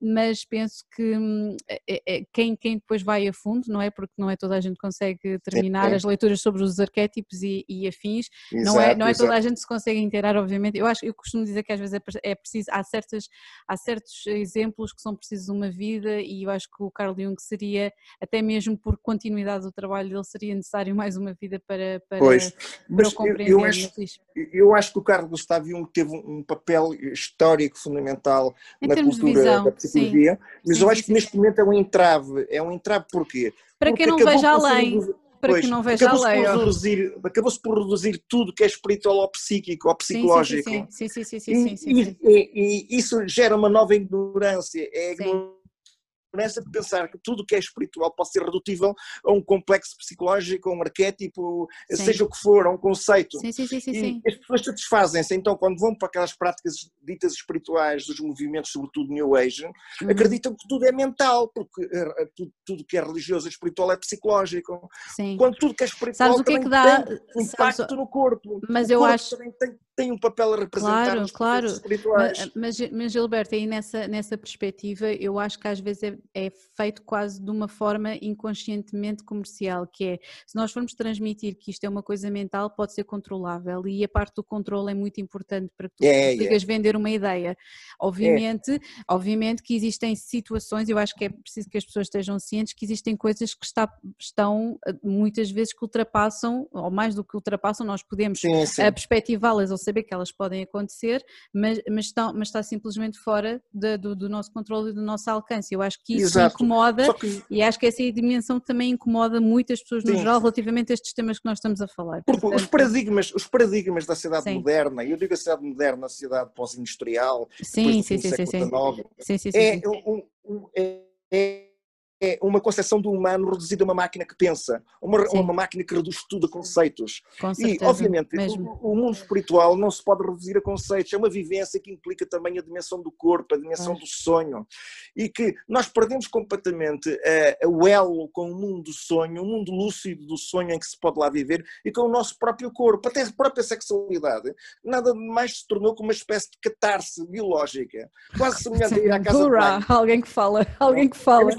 mas penso que hum, é, é, quem, quem depois vai a fundo, não é? Porque não é toda a gente consegue terminar as leituras sobre os arquétipos e, e afins, exato, não é, não é toda a gente se consegue inteirar, obviamente. Eu acho, eu costumo dizer que às vezes é, é preciso, há, certas, há certos exemplos que são precisos de uma vida e eu acho que o Carl Jung seria até até mesmo por continuidade do trabalho dele seria necessário mais uma vida para, para, pois, para o compreender. Eu acho, eu acho que o Carlos Gustavo teve um papel histórico fundamental em na cultura da psicologia, sim. mas sim, eu acho sim, que neste momento é um entrave. É um entrave porquê? Para Porque quem não veja além. Para pois, que não veja acabou-se além. Por reduzir, acabou-se por reduzir tudo que é espiritual ou psíquico ou psicológico. Sim, sim, sim. sim, sim, sim, sim, sim, e, e, e, isso gera uma nova ignorância. É a ignorância nessa de pensar que tudo o que é espiritual pode ser redutível a um complexo psicológico, a um arquétipo, sim. seja o que for, a um conceito. Sim, sim, sim, sim, sim. as pessoas satisfazem-se, então, quando vão para aquelas práticas ditas espirituais dos movimentos, sobretudo New Age, uhum. acreditam que tudo é mental, porque uh, tudo, tudo, que é religioso e espiritual é psicológico. Sim. Quando tudo que é espiritual Sabes o que é que dá? tem impacto Sabes... no corpo. Mas o eu corpo acho. Também tem, tem um papel a representar claro, claro. espirituais. Mas, mas, Gilberto, aí nessa, nessa perspectiva, eu acho que às vezes é, é, feito quase de uma forma inconscientemente comercial, que é, se nós formos transmitir que isto é uma coisa mental, pode ser controlável, e a parte do controle é muito importante para que tu é, consigas é. vender uma ideia. Obviamente, é. obviamente que existem situações, eu acho que é preciso que as pessoas estejam cientes que existem coisas que está, estão eh, muitas vezes que ultrapassam, ou mais do que ultrapassam, nós podemos eh, perspectivá-las ou saber que elas podem acontecer, mas, mas, estão, mas está simplesmente fora de, do, do, nosso controle e do nosso alcance. Eu acho que isso incomoda que... e acho que essa dimensão também incomoda muitas pessoas no Sim. geral relativamente a estes temas que nós estamos a falar. Porque Portanto, os paradigmas, os paradigmas da sociedade sim. moderna, e eu digo a sociedade moderna, a sociedade pós-industrial, sim, sim, sim, sim, sim. sim, sim, sim, é, um, um, é, é uma concepção do humano reduzida a uma máquina que pensa, uma, uma máquina que reduz tudo a conceitos. Com certeza, e, obviamente, o, o, mundo espiritual não se pode reduzir a conceitos, é uma vivência que implica também a dimensão do corpo, a dimensão do sonho, e que nós perdemos completamente uh, o elo com o mundo do sonho, o mundo lúcido do sonho em que se pode lá viver, e com o nosso próprio corpo, até a própria sexualidade. Nada mais se tornou como uma espécie de catarse biológica, quase semelhante a ir à casa Hurra, alguém que fala, alguém que fala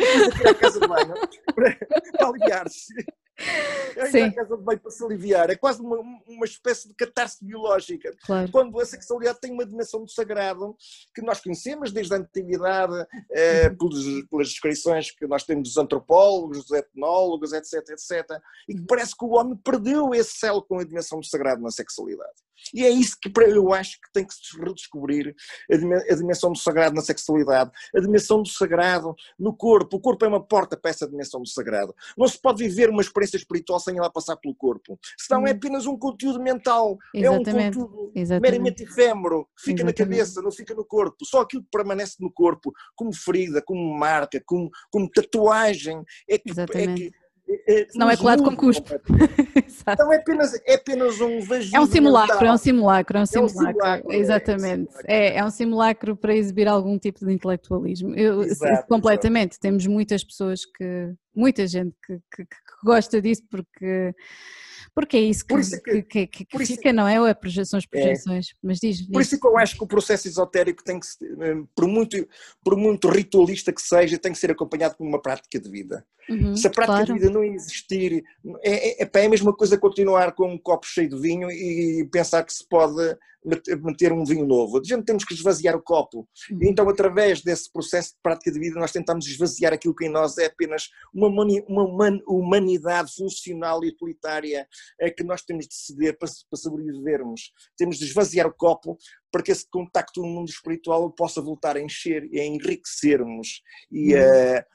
casa de banho. Para, para É ir à casa de banho para se aliviar. É quase uma, uma espécie de catarse biológica. Claro. Quando a sexualidade tem uma dimensão do sagrado que nós conhecemos desde a antiguidade, eh, uhum. pelas, pelas descrições que nós temos dos antropólogos, dos etnólogos, etc, etc. E que parece que o homem perdeu esse céu com a dimensão do sagrado na sexualidade. E é isso que eu acho que tem que se redescobrir a dimensão do sagrado na sexualidade, a dimensão do sagrado no corpo. O corpo é uma porta para essa dimensão do sagrado. Não se pode viver uma experiência espiritual sem ela passar pelo corpo. Senão é hum. apenas um conteúdo mental, Exatamente. é um conteúdo Exatamente. meramente efêmero, fica Exatamente. na cabeça, não fica no corpo. Só aquilo que permanece no corpo, como ferida, como marca, como, como tatuagem, é que, é que é, não é colado com cuspo. então é apenas, é apenas um vagio. É um simulacro, é um simulacro, é um simulacro. É um simulacro exatamente. É, é, um simulacro para exibir algum tipo de intelectualismo. Eu, exato, completamente. Exato. Temos muitas pessoas que. muita gente que, que, que gosta disso porque porque é isso que, isso é que, que, que, que fica, não é? Ou é projeções, projeções. É. Mas diz, Por isso é que eu acho que o processo esotérico tem que, eh, por muito, por muito ritualista que seja, tem que ser acompanhado por uma prática de vida. Uhum, Se a prática claro. de vida não existir, é, é, é, é a mesma coisa continuar com um copo cheio de vinho e pensar que se pode meter um vinho novo. A gente temos que esvaziar o copo. E então, através desse processo de prática de vida, nós tentamos esvaziar aquilo que em nós é apenas uma, uma humanidade funcional e utilitária é que nós temos de ceder para, para sobrevivermos. Temos de esvaziar o copo para que esse contacto no mundo espiritual possa voltar a encher e a enriquecermos e uhum. a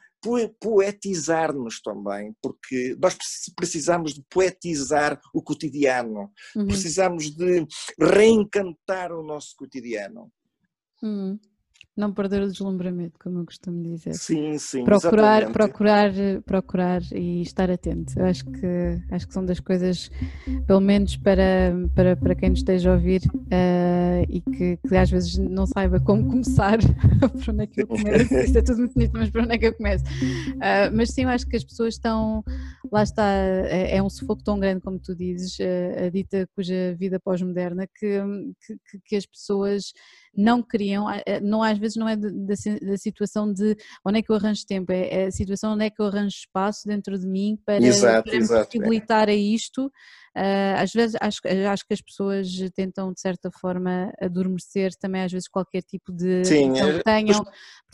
poetizar-nos também, porque nós precisamos de poetizar o cotidiano, uhum. precisamos de reencantar o nosso cotidiano. Uhum não perder o deslumbramento, como eu costumo dizer. Sim, sim. Procurar, exatamente. procurar, procurar e estar atento. Eu acho que acho que são das coisas, pelo menos para, para, para quem nos esteja a ouvir uh, e que, que, às vezes não saiba como começar, por onde é que eu começo. Isto é tudo muito bonito, mas por onde é que eu começo? Uh, mas sim, eu acho que as pessoas estão, lá está, é, é um sufoco tão grande como tu dizes, uh, a dita cuja vida pós-moderna, que, que, que as pessoas não queriam, não às vezes não é da, situação de onde é que eu arranjo tempo, é, é, a situação onde é que eu arranjo espaço dentro de mim para, exato, para exato, me possibilitar é. a isto. Uh, às vezes acho, acho que as pessoas tentam de certa forma adormecer também às vezes qualquer tipo de Sim, que é, tenham,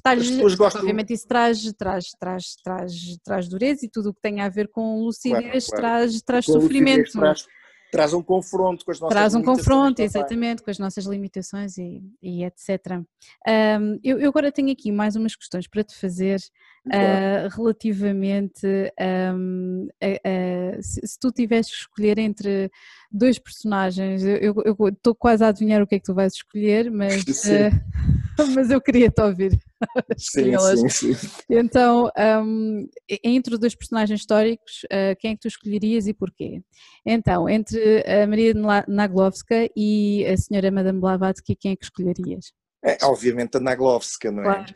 as gostam... obviamente isso traz, traz, traz, traz, traz dureza e tudo o que tem a ver com lucidez claro, claro. traz, traz sofrimento. Traz, traz um confronto com as nossas Traz um confronto, exatamente, com as nossas limitações e, e etc. Um, eu, eu, agora tenho aqui mais umas questões para te fazer uh, relativamente um, a, a, se, se, tu tivesses que escolher entre dois personagens, eu estou quase a adivinhar o que é que tu vais escolher, mas, uh, mas eu queria te ouvir. sim, sim, sim. Então, um, entre dois personagens históricos, uh, quem é que tu escolherias e porquê? Então, entre a Maria Naglovska e a senhora Madame Blavatsky, quem é que escolherias? É, obviamente a Naglovska, não é? Claro.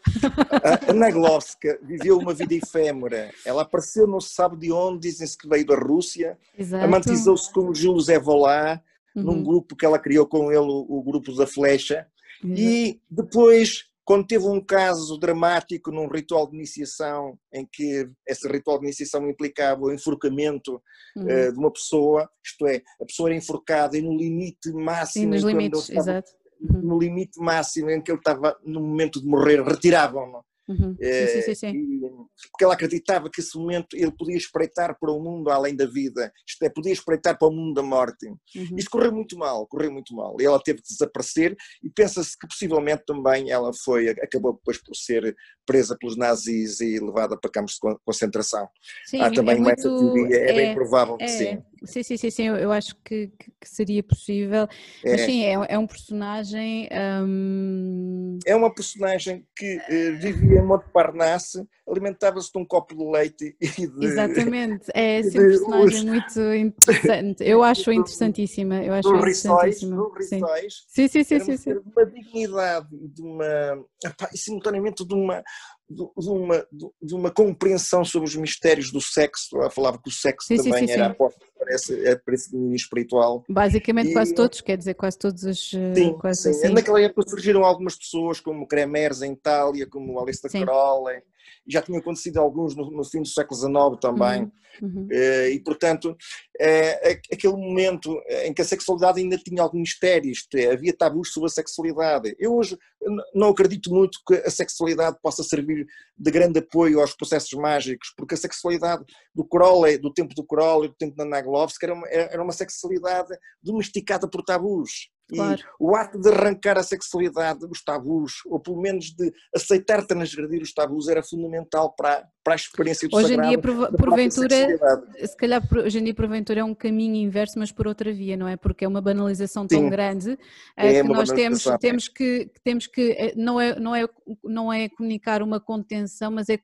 A, a Naglovska viveu uma vida efêmera. Ela apareceu não se sabe de onde, dizem-se que veio da Rússia, amantizou-se com o Jules Evolá, uhum. num grupo que ela criou com ele, o, grupo da Flecha. E depois quando teve um caso dramático num ritual de iniciação, em que esse ritual de iniciação implicava o enforcamento uhum. uh, de uma pessoa, isto é, a pessoa era enforcada e no limite máximo. Sim, limites, estava. Uhum. No limite máximo em que ele estava no momento de morrer, retiravam-no. Uhum. É, sim, sim, sim. E, porque ela acreditava que esse momento ele podia espreitar para o mundo além da vida, isto é, podia espreitar para o mundo da morte. Uhum. Isto correu muito mal, correu muito mal. E ela teve de desaparecer e pensa-se que possivelmente também ela foi, acabou depois por ser presa pelos nazis e levada para campos de concentração. Sim, Há também é muito, essa teoria, é, é, bem provável que é, sim. Sim, sim, sim, sim, eu, eu acho que, que, seria possível. Mas é. sim, é, é um personagem. Hum... É uma personagem que uh, vivia em Montparnasse, alimentava-se de um copo de leite e de. Exatamente, é sim, um personagem os... muito interessante. Eu acho interessantíssima. Eu acho do interessantíssima. Do Rissóis, sim, sim, sim. sim, sim, De uma dignidade, de uma. e simultaneamente de uma de uma, de uma compreensão sobre os mistérios do sexo. Ela falava que o sexo sim, também sim, sim, era a porta para esse, é para esse domínio espiritual. Basicamente e, quase todos, quer dizer, quase todos os... Eh, sim, quase sim. Assim. naquela época surgiram algumas pessoas como Cremers em Itália, como da Crowley, já tinham acontecido alguns no, no fim do século XIX também, uhum. Eh, e portanto é, aquele momento em que a sexualidade ainda tinha algum mistério, isto é, havia tabus sobre a sexualidade. Eu hoje não acredito muito que a sexualidade possa servir de grande apoio aos processos mágicos, porque a sexualidade do Crowley, do tempo do Crowley, do tempo da Naglovska, era uma, era uma sexualidade domesticada por tabus. Claro. E o ato de arrancar a sexualidade, os tabus, ou pelo menos de aceitar transgredir os tabus, era fundamental para, para a experiência do hoje sagrado. Em dia, porventura, se calhar hoje em dia, porventura, é um caminho inverso, mas por outra via, não é? Porque é uma banalização tão Sim. grande é, é que nós temos, temos que, temos que eh, não, é, não, é, não é comunicar uma contenção, mas é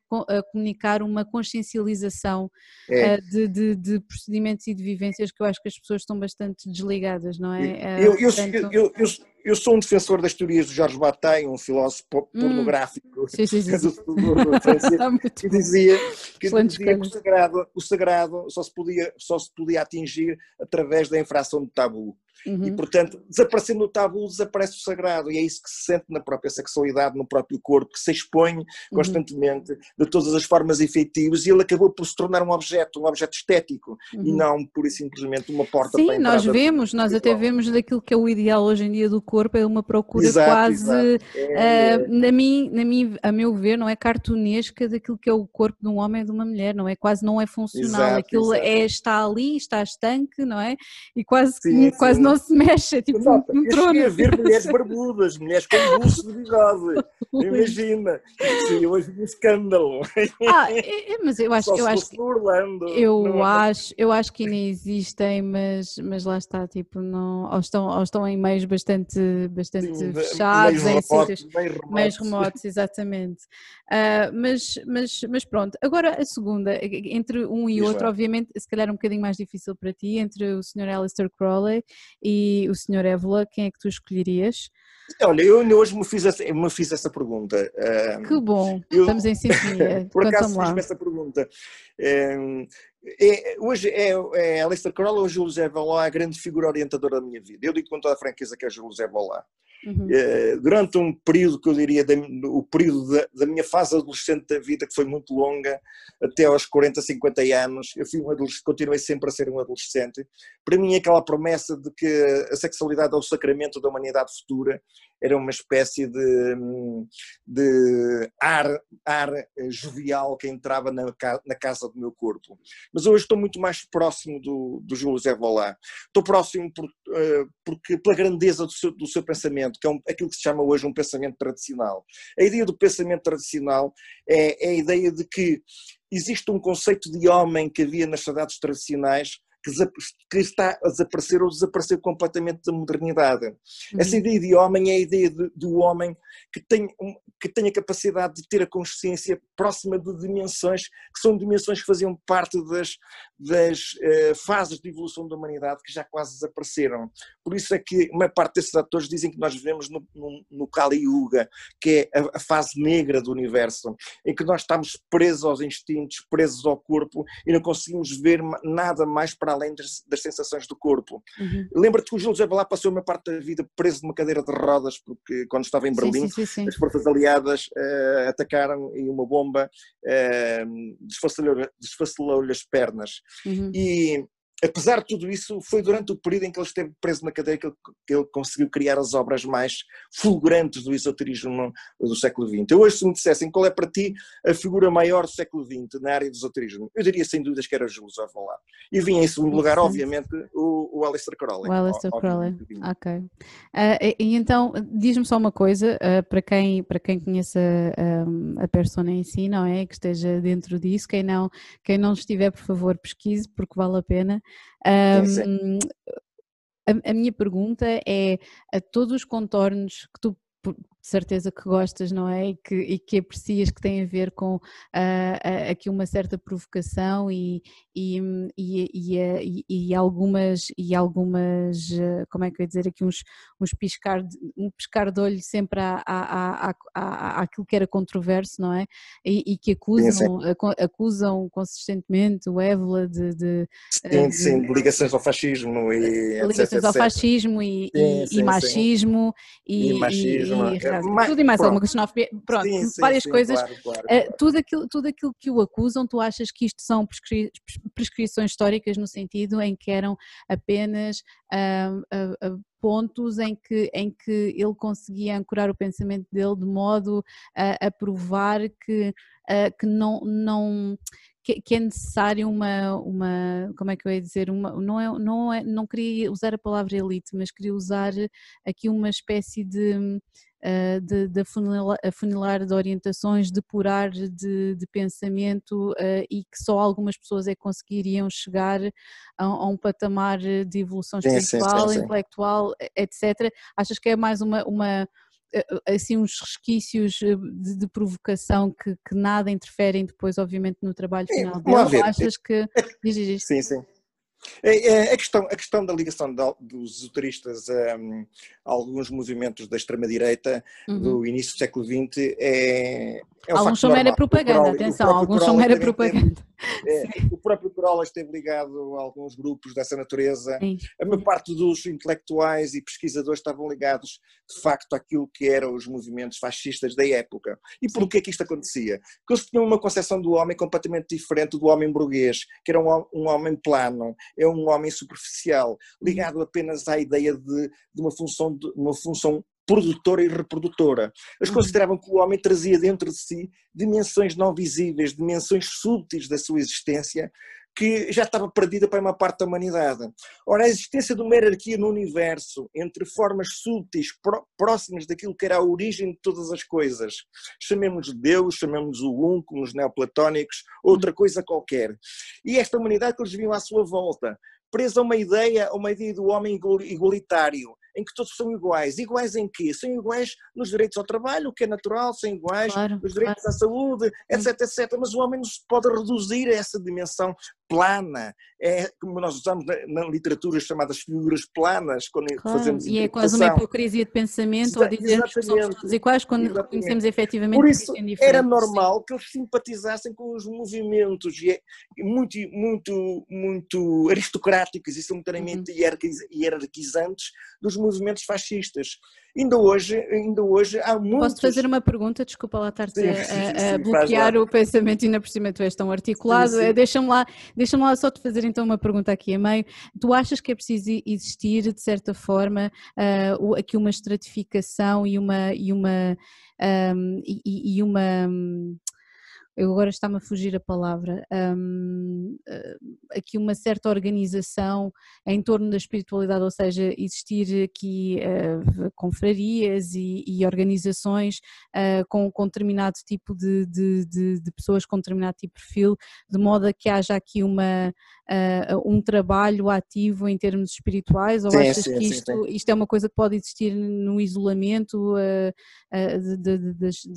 comunicar uma consciencialização é. Eh, de, de, de, procedimentos e de vivências que eu acho que as pessoas estão bastante desligadas, não é? Eu, eu, Portanto, eu, eu, eu, sou um defensor das teorias do Jorge Bataille, um filósofo pornográfico. Sim, sim, sim, sim. do, francês, que dizia, que, dizia que o, sagrado, o sagrado só se, podia, só se podia atingir através da infração do tabu. Uhum. E, portanto, desaparecendo o tabu, desaparece o sagrado. E é isso que se sente na própria sexualidade, no próprio corpo, que se expõe uhum. constantemente de todas as formas efetivas. E ele acabou por se tornar um objeto, um objeto estético, uhum. e não pura e simplesmente uma porta Sim, para Sim, nós vemos, nós até vemos daquilo que é o ideal hoje em dia do corpo, é uma procura exato, quase, exato. É, uh, na mim, na mim, a meu ver, não é cartunesca daquilo que é o corpo de um homem e de uma mulher, não é? Quase não é funcional. Exato, aquilo é, está ali, está estanque, não é? E quase, sim, quase sim. não se mexe, é tipo Exato. um, trono. Eu a ver mulheres barbudas, mulheres com bolso de bigode, imagina, sim, hoje um escândalo. Ah, é, é, mas eu acho, eu acho que Orlando, eu acho, eu acho que ainda existem, mas, mas lá está, tipo, não, ou estão, ou estão em meios bastante, bastante sim, fechados, em sítios mais remotos, exatamente. Uh, mas, mas, mas pronto, agora a segunda, entre um e outro, obviamente, se calhar um bocadinho mais difícil para ti, entre o Sr. Alistair Crowley e o Sr. Évola, quem é que tu escolherias? Olha, eu hoje me fiz essa, me fiz essa pergunta. Que bom, eu, estamos em sintonia. por acaso fiz-me essa pergunta. É, hoje é, é Alistair Crowley ou Júlio Zé Bolá a grande figura orientadora da minha vida. Eu digo com toda a franqueza que é Júlio Zé Bolá. Uhum. Eh, durante um período que eu diria, o período da, da, minha fase adolescente da vida, que foi muito longa, até aos 40, 50 anos, eu fui um adolescente, continuei sempre a ser um adolescente. Para mim, aquela promessa de que a sexualidade é o sacramento da humanidade futura era uma espécie de, de ar, ar jovial que entrava na, na casa do meu corpo. Mas hoje estou muito mais próximo do, do Júlio Zé Volá. Estou próximo por, uh, porque, pela grandeza do seu, do seu pensamento pensamento, que é um, aquilo que se chama hoje um pensamento tradicional. A ideia do pensamento tradicional é, é a ideia de que existe um conceito de homem que havia nas sociedades tradicionais que, está a desaparecer ou desapareceu completamente da modernidade. Uhum. Essa ideia de homem é a ideia de, do homem que tem, que tem a capacidade de ter a consciência próxima de dimensões que são dimensões que faziam parte das, das uh, fases de evolução da humanidade que já quase desapareceram. Por isso é que uma parte desses atores dizem que nós vivemos no, no, no Kali Yuga, que é a, a fase negra do universo, em que nós estamos presos aos instintos, presos ao corpo e não conseguimos ver nada mais para além das, das sensações do corpo. Uhum. Lembra-te que o Júlio Jabalá passou uma parte da vida preso numa cadeira de rodas, porque quando estava em Berlim, sim, sim, sim, as forças aliadas uh, atacaram e uma bomba uh, desfacelou-lhe as pernas. Uhum. E apesar de tudo isso, foi durante o período em que ele esteve preso na cadeia que ele, que ele conseguiu criar as obras mais fulgurantes do esoterismo do século XX. Eu hoje, se me dissessem qual é para ti a figura maior do século XX na área do esoterismo, eu diria sem dúvidas que era Júlio Zavala. E vinha em segundo lugar, obviamente, o, o Alistair Crowley. O Alistair Crowley, ok. Uh, e, e, então, diz-me só uma coisa, uh, para, quem, para quem conheça um, a persona em si, não é? Que esteja dentro disso, quem não, quem não estiver, por favor, pesquise, porque vale a pena. Um, a, a, minha pergunta é a todos os contornos que tu certeza que gostas, não é? E que, e que aprecias que tem a ver com uh, uh, aqui uma certa provocação e, e, e, e, algumas, e algumas uh, como é que eu ia dizer? Aqui, uns, uns piscar, um piscar de olho sempre à, à, à, à, àquilo que era controverso, não é? E, que acusam, acusam consistentemente o Évola de, de, sim, de, sim, de ligações ao fascismo e ligações etc, ao fascismo e, sim, sim, machismo e, machismo, tudo e mais alguma coisa, pronto, sim, sim, várias sim, coisas. Claro, claro, eh, claro. tudo, aquilo, tudo aquilo que o acusam, tu achas que isto são prescri prescrições históricas no sentido em que eram apenas uh, uh, pontos em que, em que ele conseguia ancorar o pensamento dele de modo a, a provar que, que não, não que, que, é necessário uma, uma, como é que eu ia dizer, uma, não, é, não, é, não queria usar a palavra elite, mas queria usar aqui uma espécie de de, de afunilar, afunilar, de orientações, depurar de, de pensamento uh, e que só algumas pessoas é que conseguiriam chegar a, a um patamar de evolução espiritual, sim, sim, sim, intelectual, etc. Achas que é mais uma, uma eh, assim uns resquícios de, de provocação que, que, nada interferem depois obviamente no trabalho final dele, achas que... Diz, diz, diz. Sim, sim. É, é, a, questão, a questão da ligação dos esoteristas a, a alguns movimentos da extrema-direita uhum. do início do século XX é, é um alguns são mera propaganda, atenção, alguns são mera propaganda. É, o próprio Corolla esteve ligado a alguns grupos dessa natureza. Sim. A maior parte dos intelectuais e pesquisadores estavam ligados, de facto, àquilo que eram os movimentos fascistas da época. E por que é que isto acontecia? Porque eles tinham uma concepção do homem completamente diferente do homem burguês, que era um, um homem plano, é um homem superficial, ligado apenas à ideia de, de uma função, de, uma função produtora e reprodutora. Eles uhum. consideravam que o homem trazia dentro de si dimensões não visíveis, dimensões súteis da sua existência, que já estava perdida para uma parte da humanidade. Ora, a existência de uma hierarquia no universo entre formas súteis, próximas daquilo que era a origem de todas as coisas, chamemos Deus, chamemos o Um, como os neoplatónicos, outra coisa qualquer. E esta humanidade que eles viam à sua volta, presa a uma ideia, a uma ideia do homem igualitário, em que todos são iguais. Iguais em quê? São iguais nos direitos ao trabalho, o que é natural, são iguais claro, nos direitos claro. à saúde, etc, etc. Mas o homem não se pode reduzir a essa dimensão plana. É como nós usamos na, na literatura chamadas figuras planas, quando claro, fazemos E é quase uma hipocrisia de pensamento, ou dizermos que somos todos iguais quando Exatamente. reconhecemos efetivamente Por isso, que era normal que eles simpatizassem com os movimentos é muito, muito, muito aristocráticos e simultaneamente uhum. hierarquizantes dos movimentos fascistas. Ainda hoje, ainda hoje há muitos... Posso fazer uma pergunta? Desculpa lá estar-te a, a, bloquear o pensamento e ainda por cima tu és tão articulado. Deixa-me lá, deixa lá só te fazer então uma pergunta aqui a meio. Tu achas que é preciso existir, de certa forma, uh, aqui uma estratificação e uma... E uma um, e, e uma eu agora está-me a fugir a palavra, um, eh, aqui uma certa organização em torno da espiritualidade, ou seja, existir aqui uh, confrarias e, e organizações uh, com, com determinado tipo de, de, de, de, pessoas, com determinado tipo de perfil, de modo a que haja aqui uma, uh, um trabalho ativo em termos espirituais, ou sim, achas sim, que isto, sim, isto, é uma coisa que pode existir no isolamento de, de,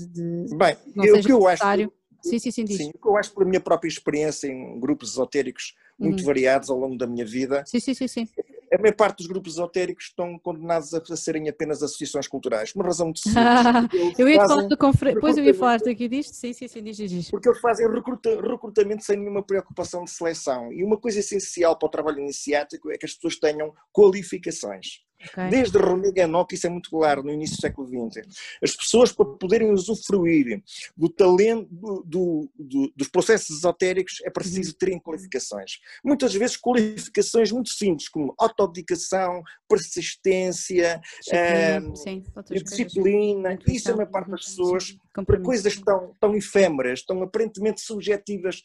de, Bem, não eu, seja que eu necessário? acho Sim, sim, sim. Diz. Sim, eu acho por minha própria experiência em grupos esotéricos muito uhum. variados ao longo da minha vida. Sim, sim, sim, sim. A maior parte dos grupos esotéricos estão condenados a, serem apenas associações culturais, uma razão muito simples. eu ia falar do confer... Pois eu ia falar aqui disto, sim, sim, sim, diz, diz. Porque eles fazem recruta... recrutamento sem nenhuma preocupação de seleção. E uma coisa essencial para o trabalho iniciático é que as pessoas tenham qualificações. Okay. Desde René Gannock, isso é muito claro, no início do século XX. As pessoas, para poderem usufruir do talento, do, do, dos processos esotéricos, é preciso uhum. terem qualificações. Muitas vezes qualificações muito simples, como autodedicação, persistência, disciplina, sim, disciplina. isso é uma parte das pessoas para coisas tão, tão efêmeras, tão aparentemente subjetivas,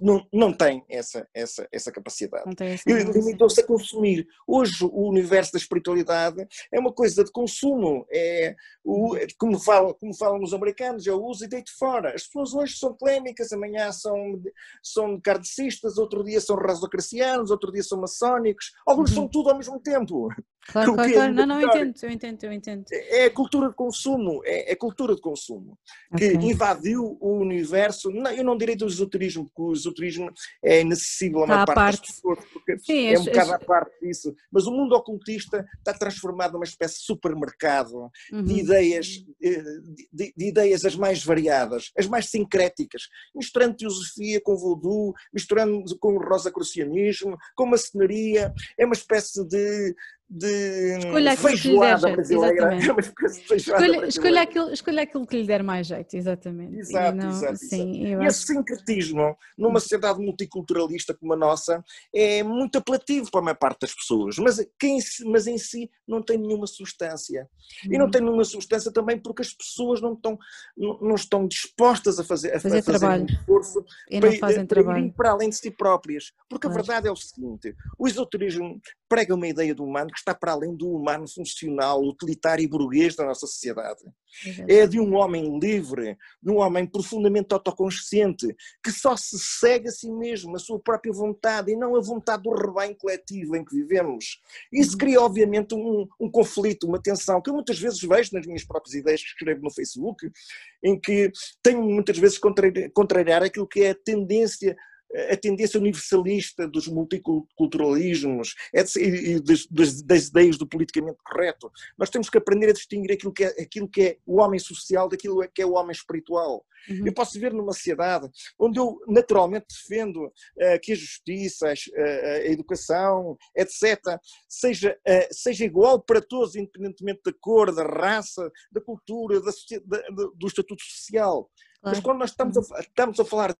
não, não tem essa, essa, essa capacidade. E limitou-se a consumir. Hoje o universo da espiritualidade é uma coisa de consumo, é o, como, falam, como falam os americanos, eu uso e deito fora. As pessoas hoje são polémicas, amanhã são, são kardecistas, outro dia são rasocracianos, outro dia são maçónicos, alguns uhum. são tudo ao mesmo tempo. Claro, claro, claro. Não, não, eu entendo, eu entendo, eu entendo. É a cultura de consumo, é a cultura de consumo que okay. invadiu o universo. Não, eu não direi do esoterismo, porque o esoterismo é inacessível a uma parte, parte, das pessoas, porque Sim, é um bocado à parte disso. Mas o mundo ocultista está transformado numa espécie de supermercado uhum. de ideias, eh, de, de, ideias as mais variadas, as mais sincréticas, misturando teosofia com voodoo, misturando com o rosacrucianismo, com maçonaria. É uma espécie de de escolha feijoada brasileira. escolha, escolha, aquilo, escolha aquilo que lhe der mais jeito, exatamente. Exato, e não, exato. Sim, exato. E esse sincretismo, numa sociedade multiculturalista como a nossa, é muito apelativo para a maior parte das pessoas, mas, quem, mas em si não tem nenhuma substância. Hum. E não uhum. tem nenhuma substância também porque as pessoas não estão, não, não estão dispostas a fazer, a fazer, fazer um esforço para, para ir para além de si próprias. Porque a verdade é o seguinte: o esoterismo prega uma ideia do humano que está para além do humano funcional, utilitário e burguês da nossa sociedade. É de um homem livre, de um homem profundamente autoconsciente, que só se segue a si mesmo, a sua própria vontade, e não a vontade do rebanho coletivo em que vivemos. Isso uhum. cria, obviamente, um, um conflito, uma tensão, que eu muitas vezes vejo nas minhas próprias ideias que escrevo no Facebook, em que tenho muitas vezes contrariar aquilo que é a tendência a tendência universalista dos multiculturalismos e das, das, ideias do politicamente correto. Nós temos que aprender a distinguir aquilo que é, aquilo que é o homem social daquilo que é o homem espiritual. Uhum. Eu posso ver numa sociedade onde eu naturalmente defendo uh, que a justiça, a, a, educação, etc., seja, uh, seja igual para todos, independentemente da cor, da raça, da cultura, da, da, do estatuto social. Mas quando nós estamos a, uhum. estamos a falar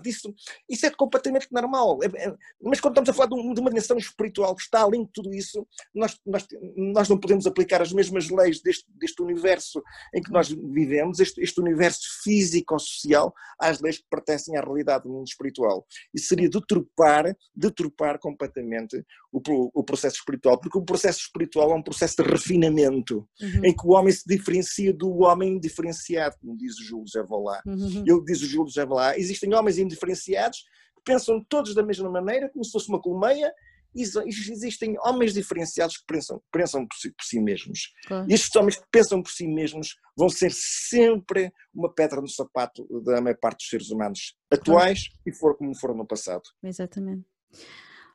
disso, isso é completamente normal. É, é, mas quando estamos a falar de, um, uma dimensão espiritual que está além de tudo isso, nós, nós, nós não podemos aplicar as mesmas leis deste, deste universo em que nós vivemos, este, este universo físico-social, às leis que pertencem à realidade do mundo espiritual. E seria deturpar, deturpar completamente o, o processo espiritual, porque o processo espiritual é um processo de refinamento, uhum. em que o homem se diferencia do homem diferenciado, como diz o Júlio Javalá. Uhum. Ele diz o Júlio Javalá, existem homens indiferenciados, que pensam todos da mesma maneira, como se fosse uma colmeia, e existem homens diferenciados que pensam, pensam por, si, por si mesmos. Claro. E estes homens que pensam por si mesmos vão ser sempre uma pedra no sapato da maior parte dos seres humanos atuais claro. e for como foram no passado. Exatamente.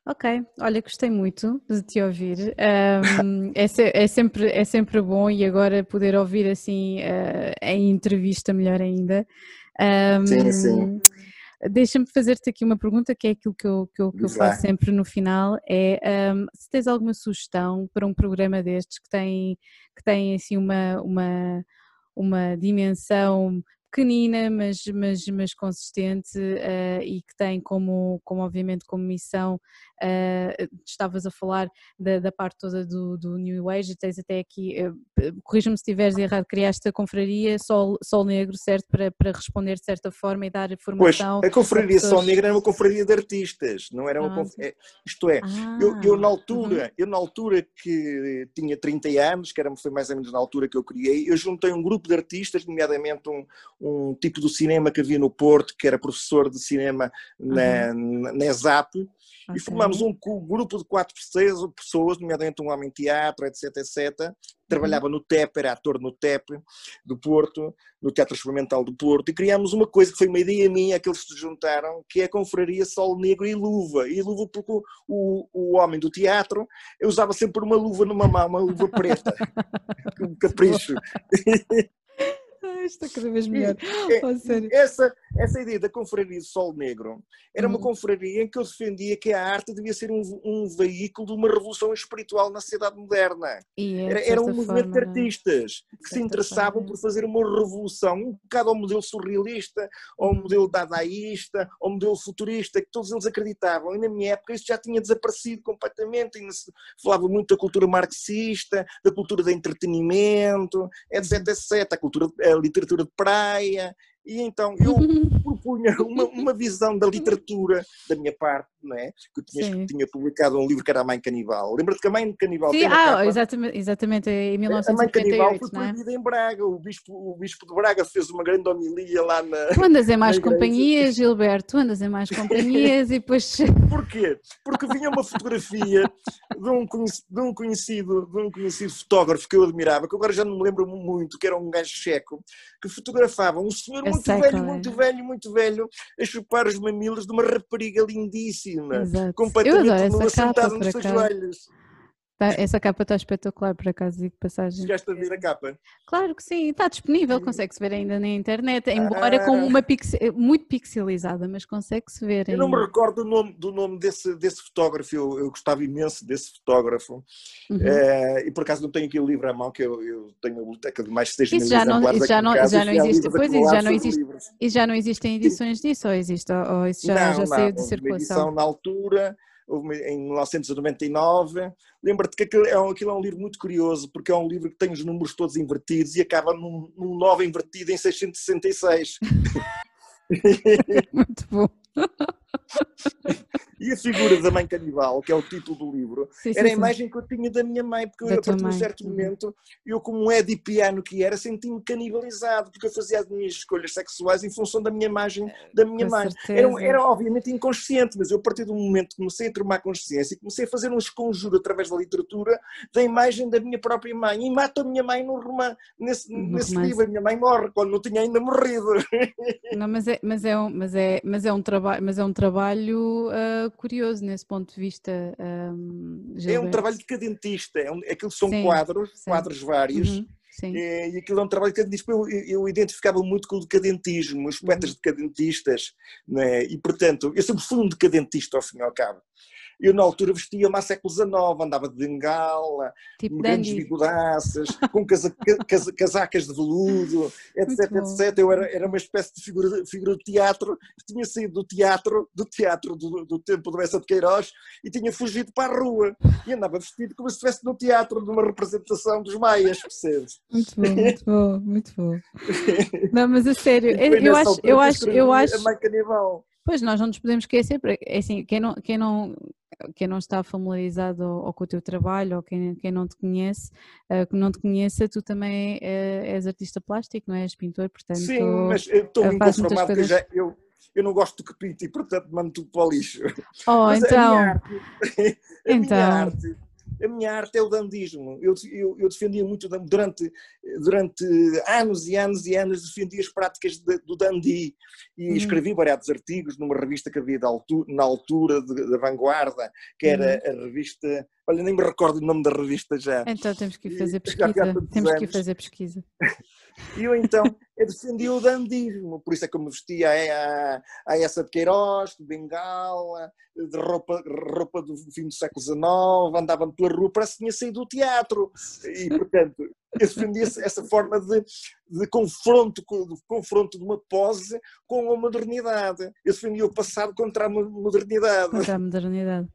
Ok, olha, gostei muito de te ouvir. Um, é, se, é, sempre, é sempre bom e agora poder ouvir assim uh, em entrevista melhor ainda. Um, sim, sim. Deixa-me fazer-te aqui uma pergunta que é aquilo que eu, que eu, que eu faço sempre no final, é um, se tens alguma sugestão para um programa destes que tem, que tem assim uma, uma, uma dimensão pequenina, mas, mas, mas consistente uh, e que tem como, como obviamente como missão, uh, estavas a falar da, da, parte toda do, do New Age, tens até aqui, uh, corrija-me se estiveres errado, criaste a confraria Sol, Sol Negro, certo, para, para responder de certa forma e dar formação. Pois, a confraria Sol Negro era uma confraria de artistas, não era uma ah, conf... É, isto é, ah, eu, eu, na altura, uhum. eu na altura que tinha 30 anos, que era, foi mais ou menos na altura que eu criei, eu juntei um grupo de artistas, nomeadamente um, um tipo do cinema que havia no Porto, que era professor de cinema na, uhum. na, na ESAP, okay. e formámos um, grupo de quatro pessoas, nomeadamente um homem teatro, etc, etc, trabalhava no TEP, era ator no TEP do Porto, no Teatro Experimental do Porto, e criámos uma coisa que foi uma ideia minha, que eles se juntaram, que é a confraria Sol Negro e Luva. E luva porque o, o, o homem do teatro eu usava sempre uma luva numa mão, uma luva preta, um capricho. Está cada vez melhor. É, essa, essa ideia da confraria Sol Negro era uma hum. confraria em que eu defendia que a arte devia ser um, um veículo de uma revolução espiritual na sociedade moderna. É, era, era um movimento de artistas que se interessavam forma. por fazer uma revolução, um bocado ao modelo surrealista, ao hum. modelo dadaísta, ao modelo futurista, que todos eles acreditavam. E na minha época isso já tinha desaparecido completamente. Ainda se falava muito da cultura marxista, da cultura do entretenimento, etc, etc. A cultura, a literatura de praia, e então eu propunha uma, uma visão da literatura da minha parte, não é? Que tinha, tinha publicado um livro que era A Mãe Canibal. Lembra-te que A Mãe Canibal Sim, ah, exatamente, exatamente, em 1958, A Mãe Canibal foi é? proibida é? em Braga. O bispo, o bispo de Braga fez uma grande homilia lá na. Tu andas em mais companhias, Gilberto, tu andas em mais companhias e depois. Porquê? Porque vinha uma fotografia de um, de um, conhecido, de um conhecido fotógrafo que eu admirava, que agora já não me lembro muito, que era um gajo checo, que fotografava um senhor muito velho, muito velho, muito velho, a chupar os mamilos de uma rapariga lindíssima, Exato. completamente nua, sentada nos seus joelhos. Tá, essa capa está espetacular, por acaso, digo passagem. Chegaste a ver a capa? Claro que sim, está disponível, consegue-se ver ainda na internet, embora ah. com uma muito pixelizada, mas consegue-se ver. Eu não me recordo do nome, do nome desse, desse fotógrafo, eu, eu gostava imenso desse fotógrafo, uhum. é, e por acaso não tenho aqui o livro à mão, que eu, eu tenho a biblioteca de mais de 6 mil já não, isso já não, já não existe, pois isso já não existe, e já não existem edições disso, ou existe, ou isso já, não, já saiu de circulação? edição na altura em 1999. Lembra-te que aquilo é, um, aquilo é um livro muito curioso, porque é um livro que tem os números todos invertidos e acaba num, num 9 invertido em 666. muito bom. e a figura da mãe canibal, que é o título do livro, sim, era sim, a imagem sim. que eu tinha da minha mãe, porque eu, a partir de um certo momento, eu como um piano que era, senti-me canibalizado, porque eu fazia as minhas escolhas sexuais em função da minha imagem da minha Com mãe. Era, era, obviamente inconsciente, mas eu a partir do momento comecei a tomar consciência e comecei a fazer um esconjuro através da literatura da imagem da minha própria mãe. E mato a minha mãe no romance, nesse, nesse livro, a minha mãe morre quando não tinha ainda morrido. Não, mas é, mas é, um, mas é, mas é um trabalho, mas é um trabalho uh, curioso nesse ponto de vista. Um, é um trabalho de cadentista, é um, aquilo são sim, quadros, sim. quadros vários. Uhum, é, e aquilo é um trabalho de cadentista. Eu, eu identificava muito com o decadentismo, os poetas uhum. decadentistas, né? e portanto, eu sempre fui um decadentista ao fim e ao cabo. Eu, na altura, vestia-me há século XIX, andava de bengala, tipo grandes bigodaças, com casa, casa, casacas de veludo, etc, etc. Eu era, era uma espécie de figura, figura de teatro, tinha saído do teatro, do teatro do, do tempo do Essa de Queiroz, e tinha fugido para a rua. E andava vestido como se estivesse no teatro, numa representação dos maias, percebes? Muito bom, muito bom, muito bom. Não, mas a sério, eu acho, eu acho, eu acho... A mãe canibal. Pois, nós não nos podemos esquecer, é assim, quem não, quem não, quem não está familiarizado ou, ou, com o teu trabalho ou quem, quem não te conhece, uh, que não te conheça, tu também uh, és artista plástico, não és pintor, portanto... Sim, mas eu estou uh, inconformado coisas... já, eu, eu não gosto de que pinte e portanto mando tudo para o lixo. Oh, mas então... A minha arte, a então... minha arte a minha arte é o dandismo. Eu, eu, eu defendia muito, durante, durante anos e anos e anos, defendia as práticas de, do dandy e uhum. escrevi variados artigos numa revista que havia altura, na altura da vanguarda, que era uhum. a revista. Olha, nem me recordo o nome da revista já. Então temos que ir fazer pesquisa. Temos que ir fazer pesquisa. E eu então eu defendia o dandismo, por isso é que eu me vestia a, a, essa de Queiroz, de bengala, de roupa, roupa do fim do século XIX, andava pela rua, parece que tinha saído do teatro. E, portanto, eu defendia essa forma de, de, confronto, de confronto de uma pose com a modernidade. Eu defendia o passado contra a modernidade. Contra a modernidade.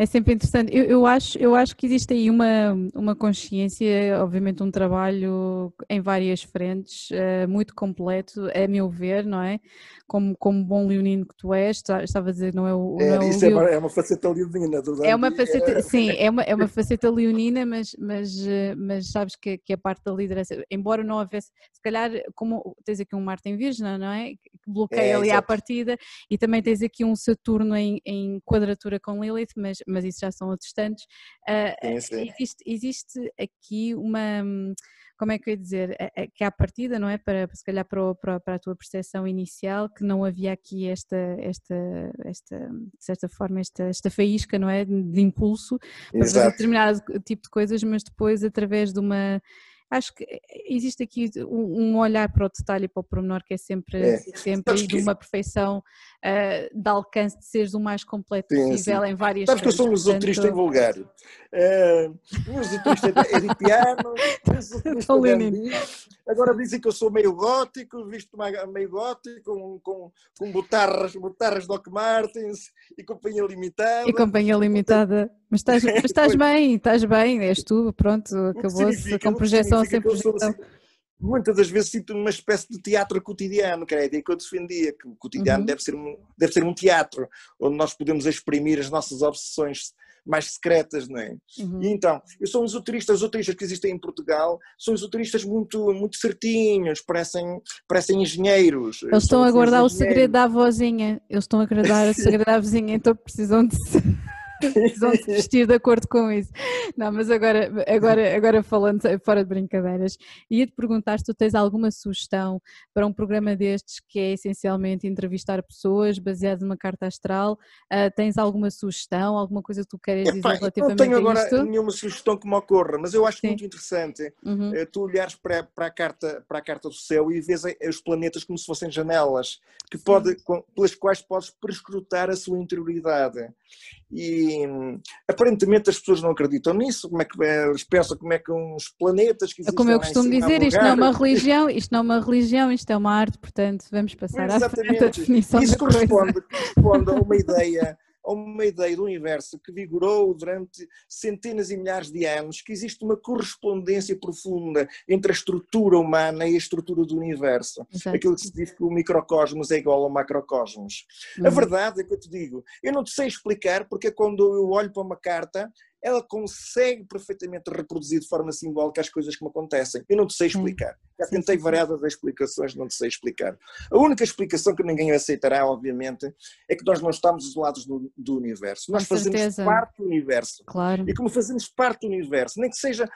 É sempre interessante. Eu, eu, acho, eu acho que existe aí uma, uma consciência, obviamente um trabalho em várias frentes, uh, muito completo, a meu ver, não é? Como, como bom leonino que tu és, estava a dizer, não é o. É, não é, isso é, uma, é uma faceta leonina, do É uma faceta, é... sim, é uma, é uma faceta leonina, mas, mas, eh, mas sabes que, que a parte da liderança, embora não houvesse, se calhar, como tens aqui um Marte em Virgem, não é? Que bloqueia ali exatamente. à partida, e também tens aqui um Saturno em, em quadratura com Lilith, mas mas isso já são outros tantos. Sim, sim. Existe, existe aqui uma como é que eu ia dizer, que à partida, não é? Para, se calhar para, para, para, a tua percepção inicial, que não havia aqui esta, esta, esta de certa forma, esta, esta faísca, não é? De impulso para fazer determinado tipo de coisas, mas depois, através de uma acho que existe aqui um, olhar para o detalhe e para o pormenor que é sempre, é. sempre e de uma perfeição uh, de alcance de seres o mais completo sim, possível sim. em várias Sabes coisas, que eu sou um esoterista portanto... vulgar. Uh, um esoterista é de piano, um agora dizem que eu sou meio gótico, visto meio gótico, com, com, com botarras, botarras Doc Martens e companhia limitada. E companhia limitada. Mas estás, mas estás bem, estás bem, és tu, pronto, acabou-se com projeção sem projeção. Assim, muitas das vezes sinto uma espécie de teatro cotidiano, que era a ideia que eu defendia, que o cotidiano uhum. deve, ser um, deve ser um teatro, onde nós podemos exprimir as nossas obsessões mais secretas, não é? Uhum. E então, eu sou um esoterista, os esoteristas que existem em Portugal são esoteristas muito, muito certinhos, parecem, parecem engenheiros. Eles estão a guardar o segredo da avózinha, eles estão a guardar o segredo da avózinha, então precisam de precisam se vestir de acordo com isso. Não, mas agora, agora, agora falando fora de brincadeiras, ia-te perguntar se tu tens alguma sugestão para um programa destes que é essencialmente entrevistar pessoas baseado numa carta astral. Uh, tens alguma sugestão, alguma coisa que tu queres dizer Epá, relativamente a isto? Não tenho agora nenhuma sugestão que me ocorra, mas eu acho Sim. muito interessante uhum. uh, tu olhares para, para, a carta, para a carta do céu e vês os planetas como se fossem janelas que pode, pelas quais podes prescrutar a sua interioridade. E aparentemente as pessoas não acreditam nisso, como é que eles pensam como é que uns planetas que Como eu costumo dizer, isto não é uma religião, isto não é uma religião, isto é uma arte, portanto vamos passar à frente a definição Isso corresponde, corresponde a uma ideia a uma ideia do universo que vigorou durante centenas e milhares de anos, que existe uma correspondência profunda entre a estrutura humana e a estrutura do universo. Exato. Aquilo que se diz que o microcosmos é igual ao macrocosmos. Uhum. A verdade é que eu te digo, eu não te sei explicar porque quando eu olho para uma carta, ela consegue perfeitamente reproduzir de forma simbólica as coisas que me acontecem. Eu não te sei explicar. Já tentei variadas explicações, não te sei explicar. A única explicação que ninguém aceitará, obviamente, é que nós não estamos isolados do, do universo. Nós Com fazemos certeza. parte do universo. Claro. E como fazemos parte do universo, nem que seja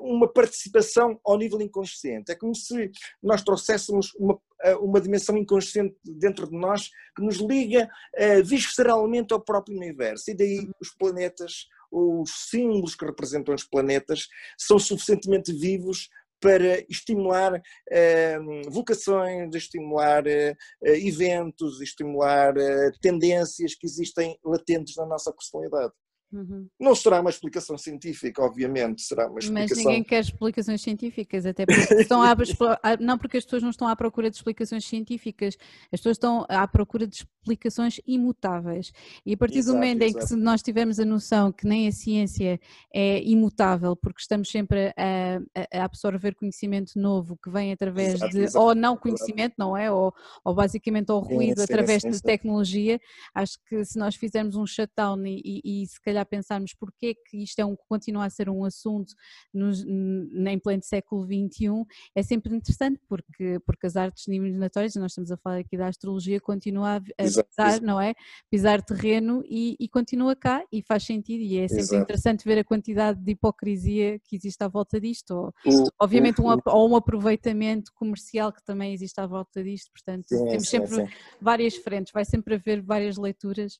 uma participação ao nível inconsciente. É como se nós trouxéssemos uma, uma dimensão inconsciente dentro de nós que nos liga uh, visceralmente ao próprio universo. E daí uhum. os planetas, os símbolos que representam os planetas são suficientemente vivos para estimular eh, vocações, estimular eh, eventos, estimular eh, tendências que existem latentes na nossa personalidade. Uhum. Não será uma explicação científica, obviamente, será uma explicação. Mas ninguém quer explicações científicas, até porque estão à, não porque as pessoas não estão à procura de explicações científicas, as pessoas estão à procura de explicações imutáveis. E a partir exato, do momento exato. em que nós tivermos a noção que nem a ciência é imutável, porque estamos sempre a, a absorver conhecimento novo que vem através exato, de, ou não conhecimento, não é? Ou, ou basicamente ao ruído sim, através sim, de tecnologia, acho que se nós fizermos um shutdown e, e, e se calhar pensarmos porque é que isto é um, continua a ser um assunto nos, em pleno século XXI, é sempre interessante porque, porque as artes eliminatórias, nós estamos a falar aqui da astrologia, continua a, pisar, não é? Pisar terreno e, e, continua cá e faz sentido e é sempre Exato. interessante ver a quantidade de hipocrisia que existe à volta disto, ou, o, obviamente um, ou um aproveitamento comercial que também existe à volta disto, portanto sim, temos sempre sim. várias frentes, vai sempre haver várias leituras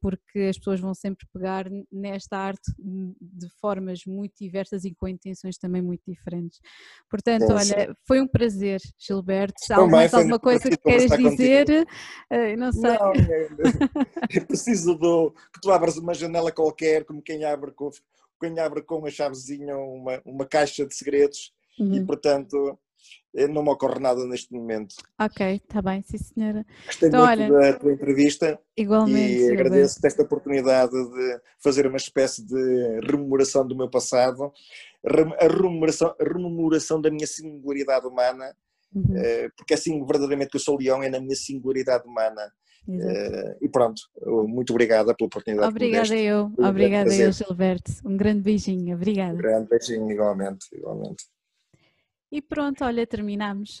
porque as pessoas vão sempre pegar nesta arte de formas muito diversas e com intenções também muito diferentes. Portanto, olha, foi um prazer, Gilberto. Há mais alguma coisa que queres dizer? Uh, não sei. Não, é, preciso do, que tu abras uma janela qualquer, como quem abre com, quem abre com a chavezinha uma, uma caixa de segredos. Uhum. E portanto, não me ocorre nada neste momento. Ok, está bem, sim senhora. Gostei então, muito olha, da tua entrevista igualmente, e agradeço esta oportunidade de fazer uma espécie de rememoração do meu passado, a rememoração, a rememoração da minha singularidade humana, uhum. Eh, porque é assim verdadeiramente que eu sou leão, é na minha singularidade humana. Uh, e pronto, muito obrigada pela oportunidade. Obrigada eu, obrigada eu, Gilberto. Um grande beijinho, obrigada. Um grande beijinho, igualmente, igualmente. E pronto, olha, terminamos.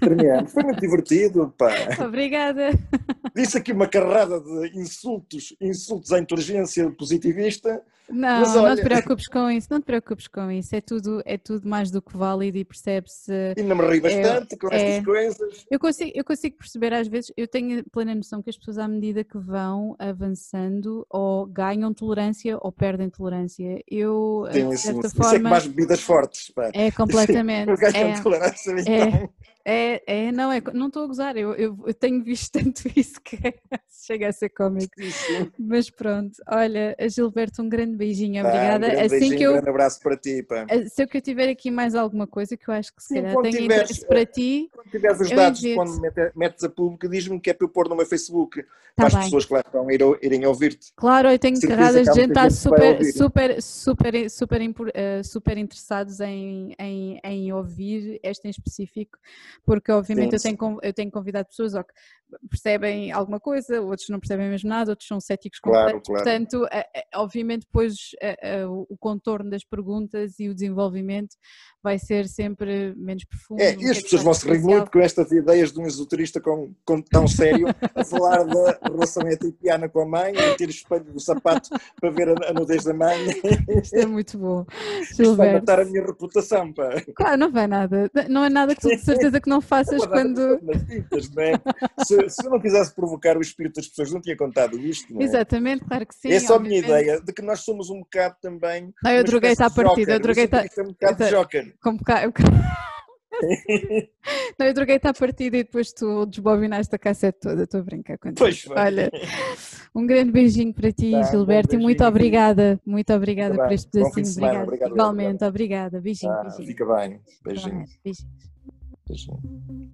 Terminamos. Foi muito divertido, pá. Obrigada. Disse aqui uma carrada de insultos, insultos à inteligência positivista. Não, mas, olha... não te preocupes com isso, não te preocupes com isso. É tudo, é tudo mais do que válido e percebe-se. Ainda me ri bastante é, com estas é, coisas. Eu consigo, eu consigo perceber às vezes, eu tenho plena noção que as pessoas, à medida que vão avançando, ou ganham tolerância ou perdem tolerância. Eu, Sim, de certa isso, forma. Isso é que mais bebidas fortes, pá. É completamente. Sim, ganham é, tolerância, então. É, é, é, não, é, não estou a gozar, eu, eu, eu, tenho visto tanto isso que chega a ser cómico. Mas pronto, olha, Gilberto, um grande beijinho, obrigada. Ah, um grande assim beijinho, que eu, um grande abraço para ti. Pá. Eh, se eu tiver aqui mais alguma coisa que eu acho que se Sim, calhar tenho tiveres, interesse para ti. Quando tiveres os dados, quando metes a público, diz-me que é para eu pôr no meu Facebook, tá para as pessoas que lá estão irem ouvir-te. Claro, eu tenho carradas de gente está super, super, super, super, uh, super interessados em, em, em ouvir este em específico porque obviamente sim, eu, tenho, eu tenho convidado pessoas que percebem alguma coisa, outros não percebem mesmo nada, outros são céticos completos, claro, portanto, obviamente depois o contorno das perguntas e o desenvolvimento vai ser sempre menos profundo. É, e as pessoas vão se rir muito com estas ideias de um esoterista com, com tão sério a falar da relação etipiana com a mãe, a ter o espelho do sapato para ver a, a nudez da mãe. Isto é muito bom. Isto vai matar a minha reputação, pá. Claro, não vai nada. Não é nada que tu de certeza que não faças quando. Tintas, não é? se, se eu não quisesse provocar o espírito das pessoas, não tinha contado isto. É? Exatamente, claro que sim. É só a minha ideia de que nós somos um bocado também. Não, eu droguei-te à partida. Eu droguei-te à... Um bocado joker. Com um bocado. Não, eu droguei-te à partida e depois tu desbobinaste a cassete toda, estou a brincar contigo. Pois Olha, um grande beijinho para ti, tá, Gilberto, e muito obrigada, muito obrigada por este pedacinho. Obrigada. Obrigado, Igualmente, obrigado. obrigada. Beijinho, ah, beijinho. Fica bem. Beijinho. Beijinhos. Teşekkür ederim.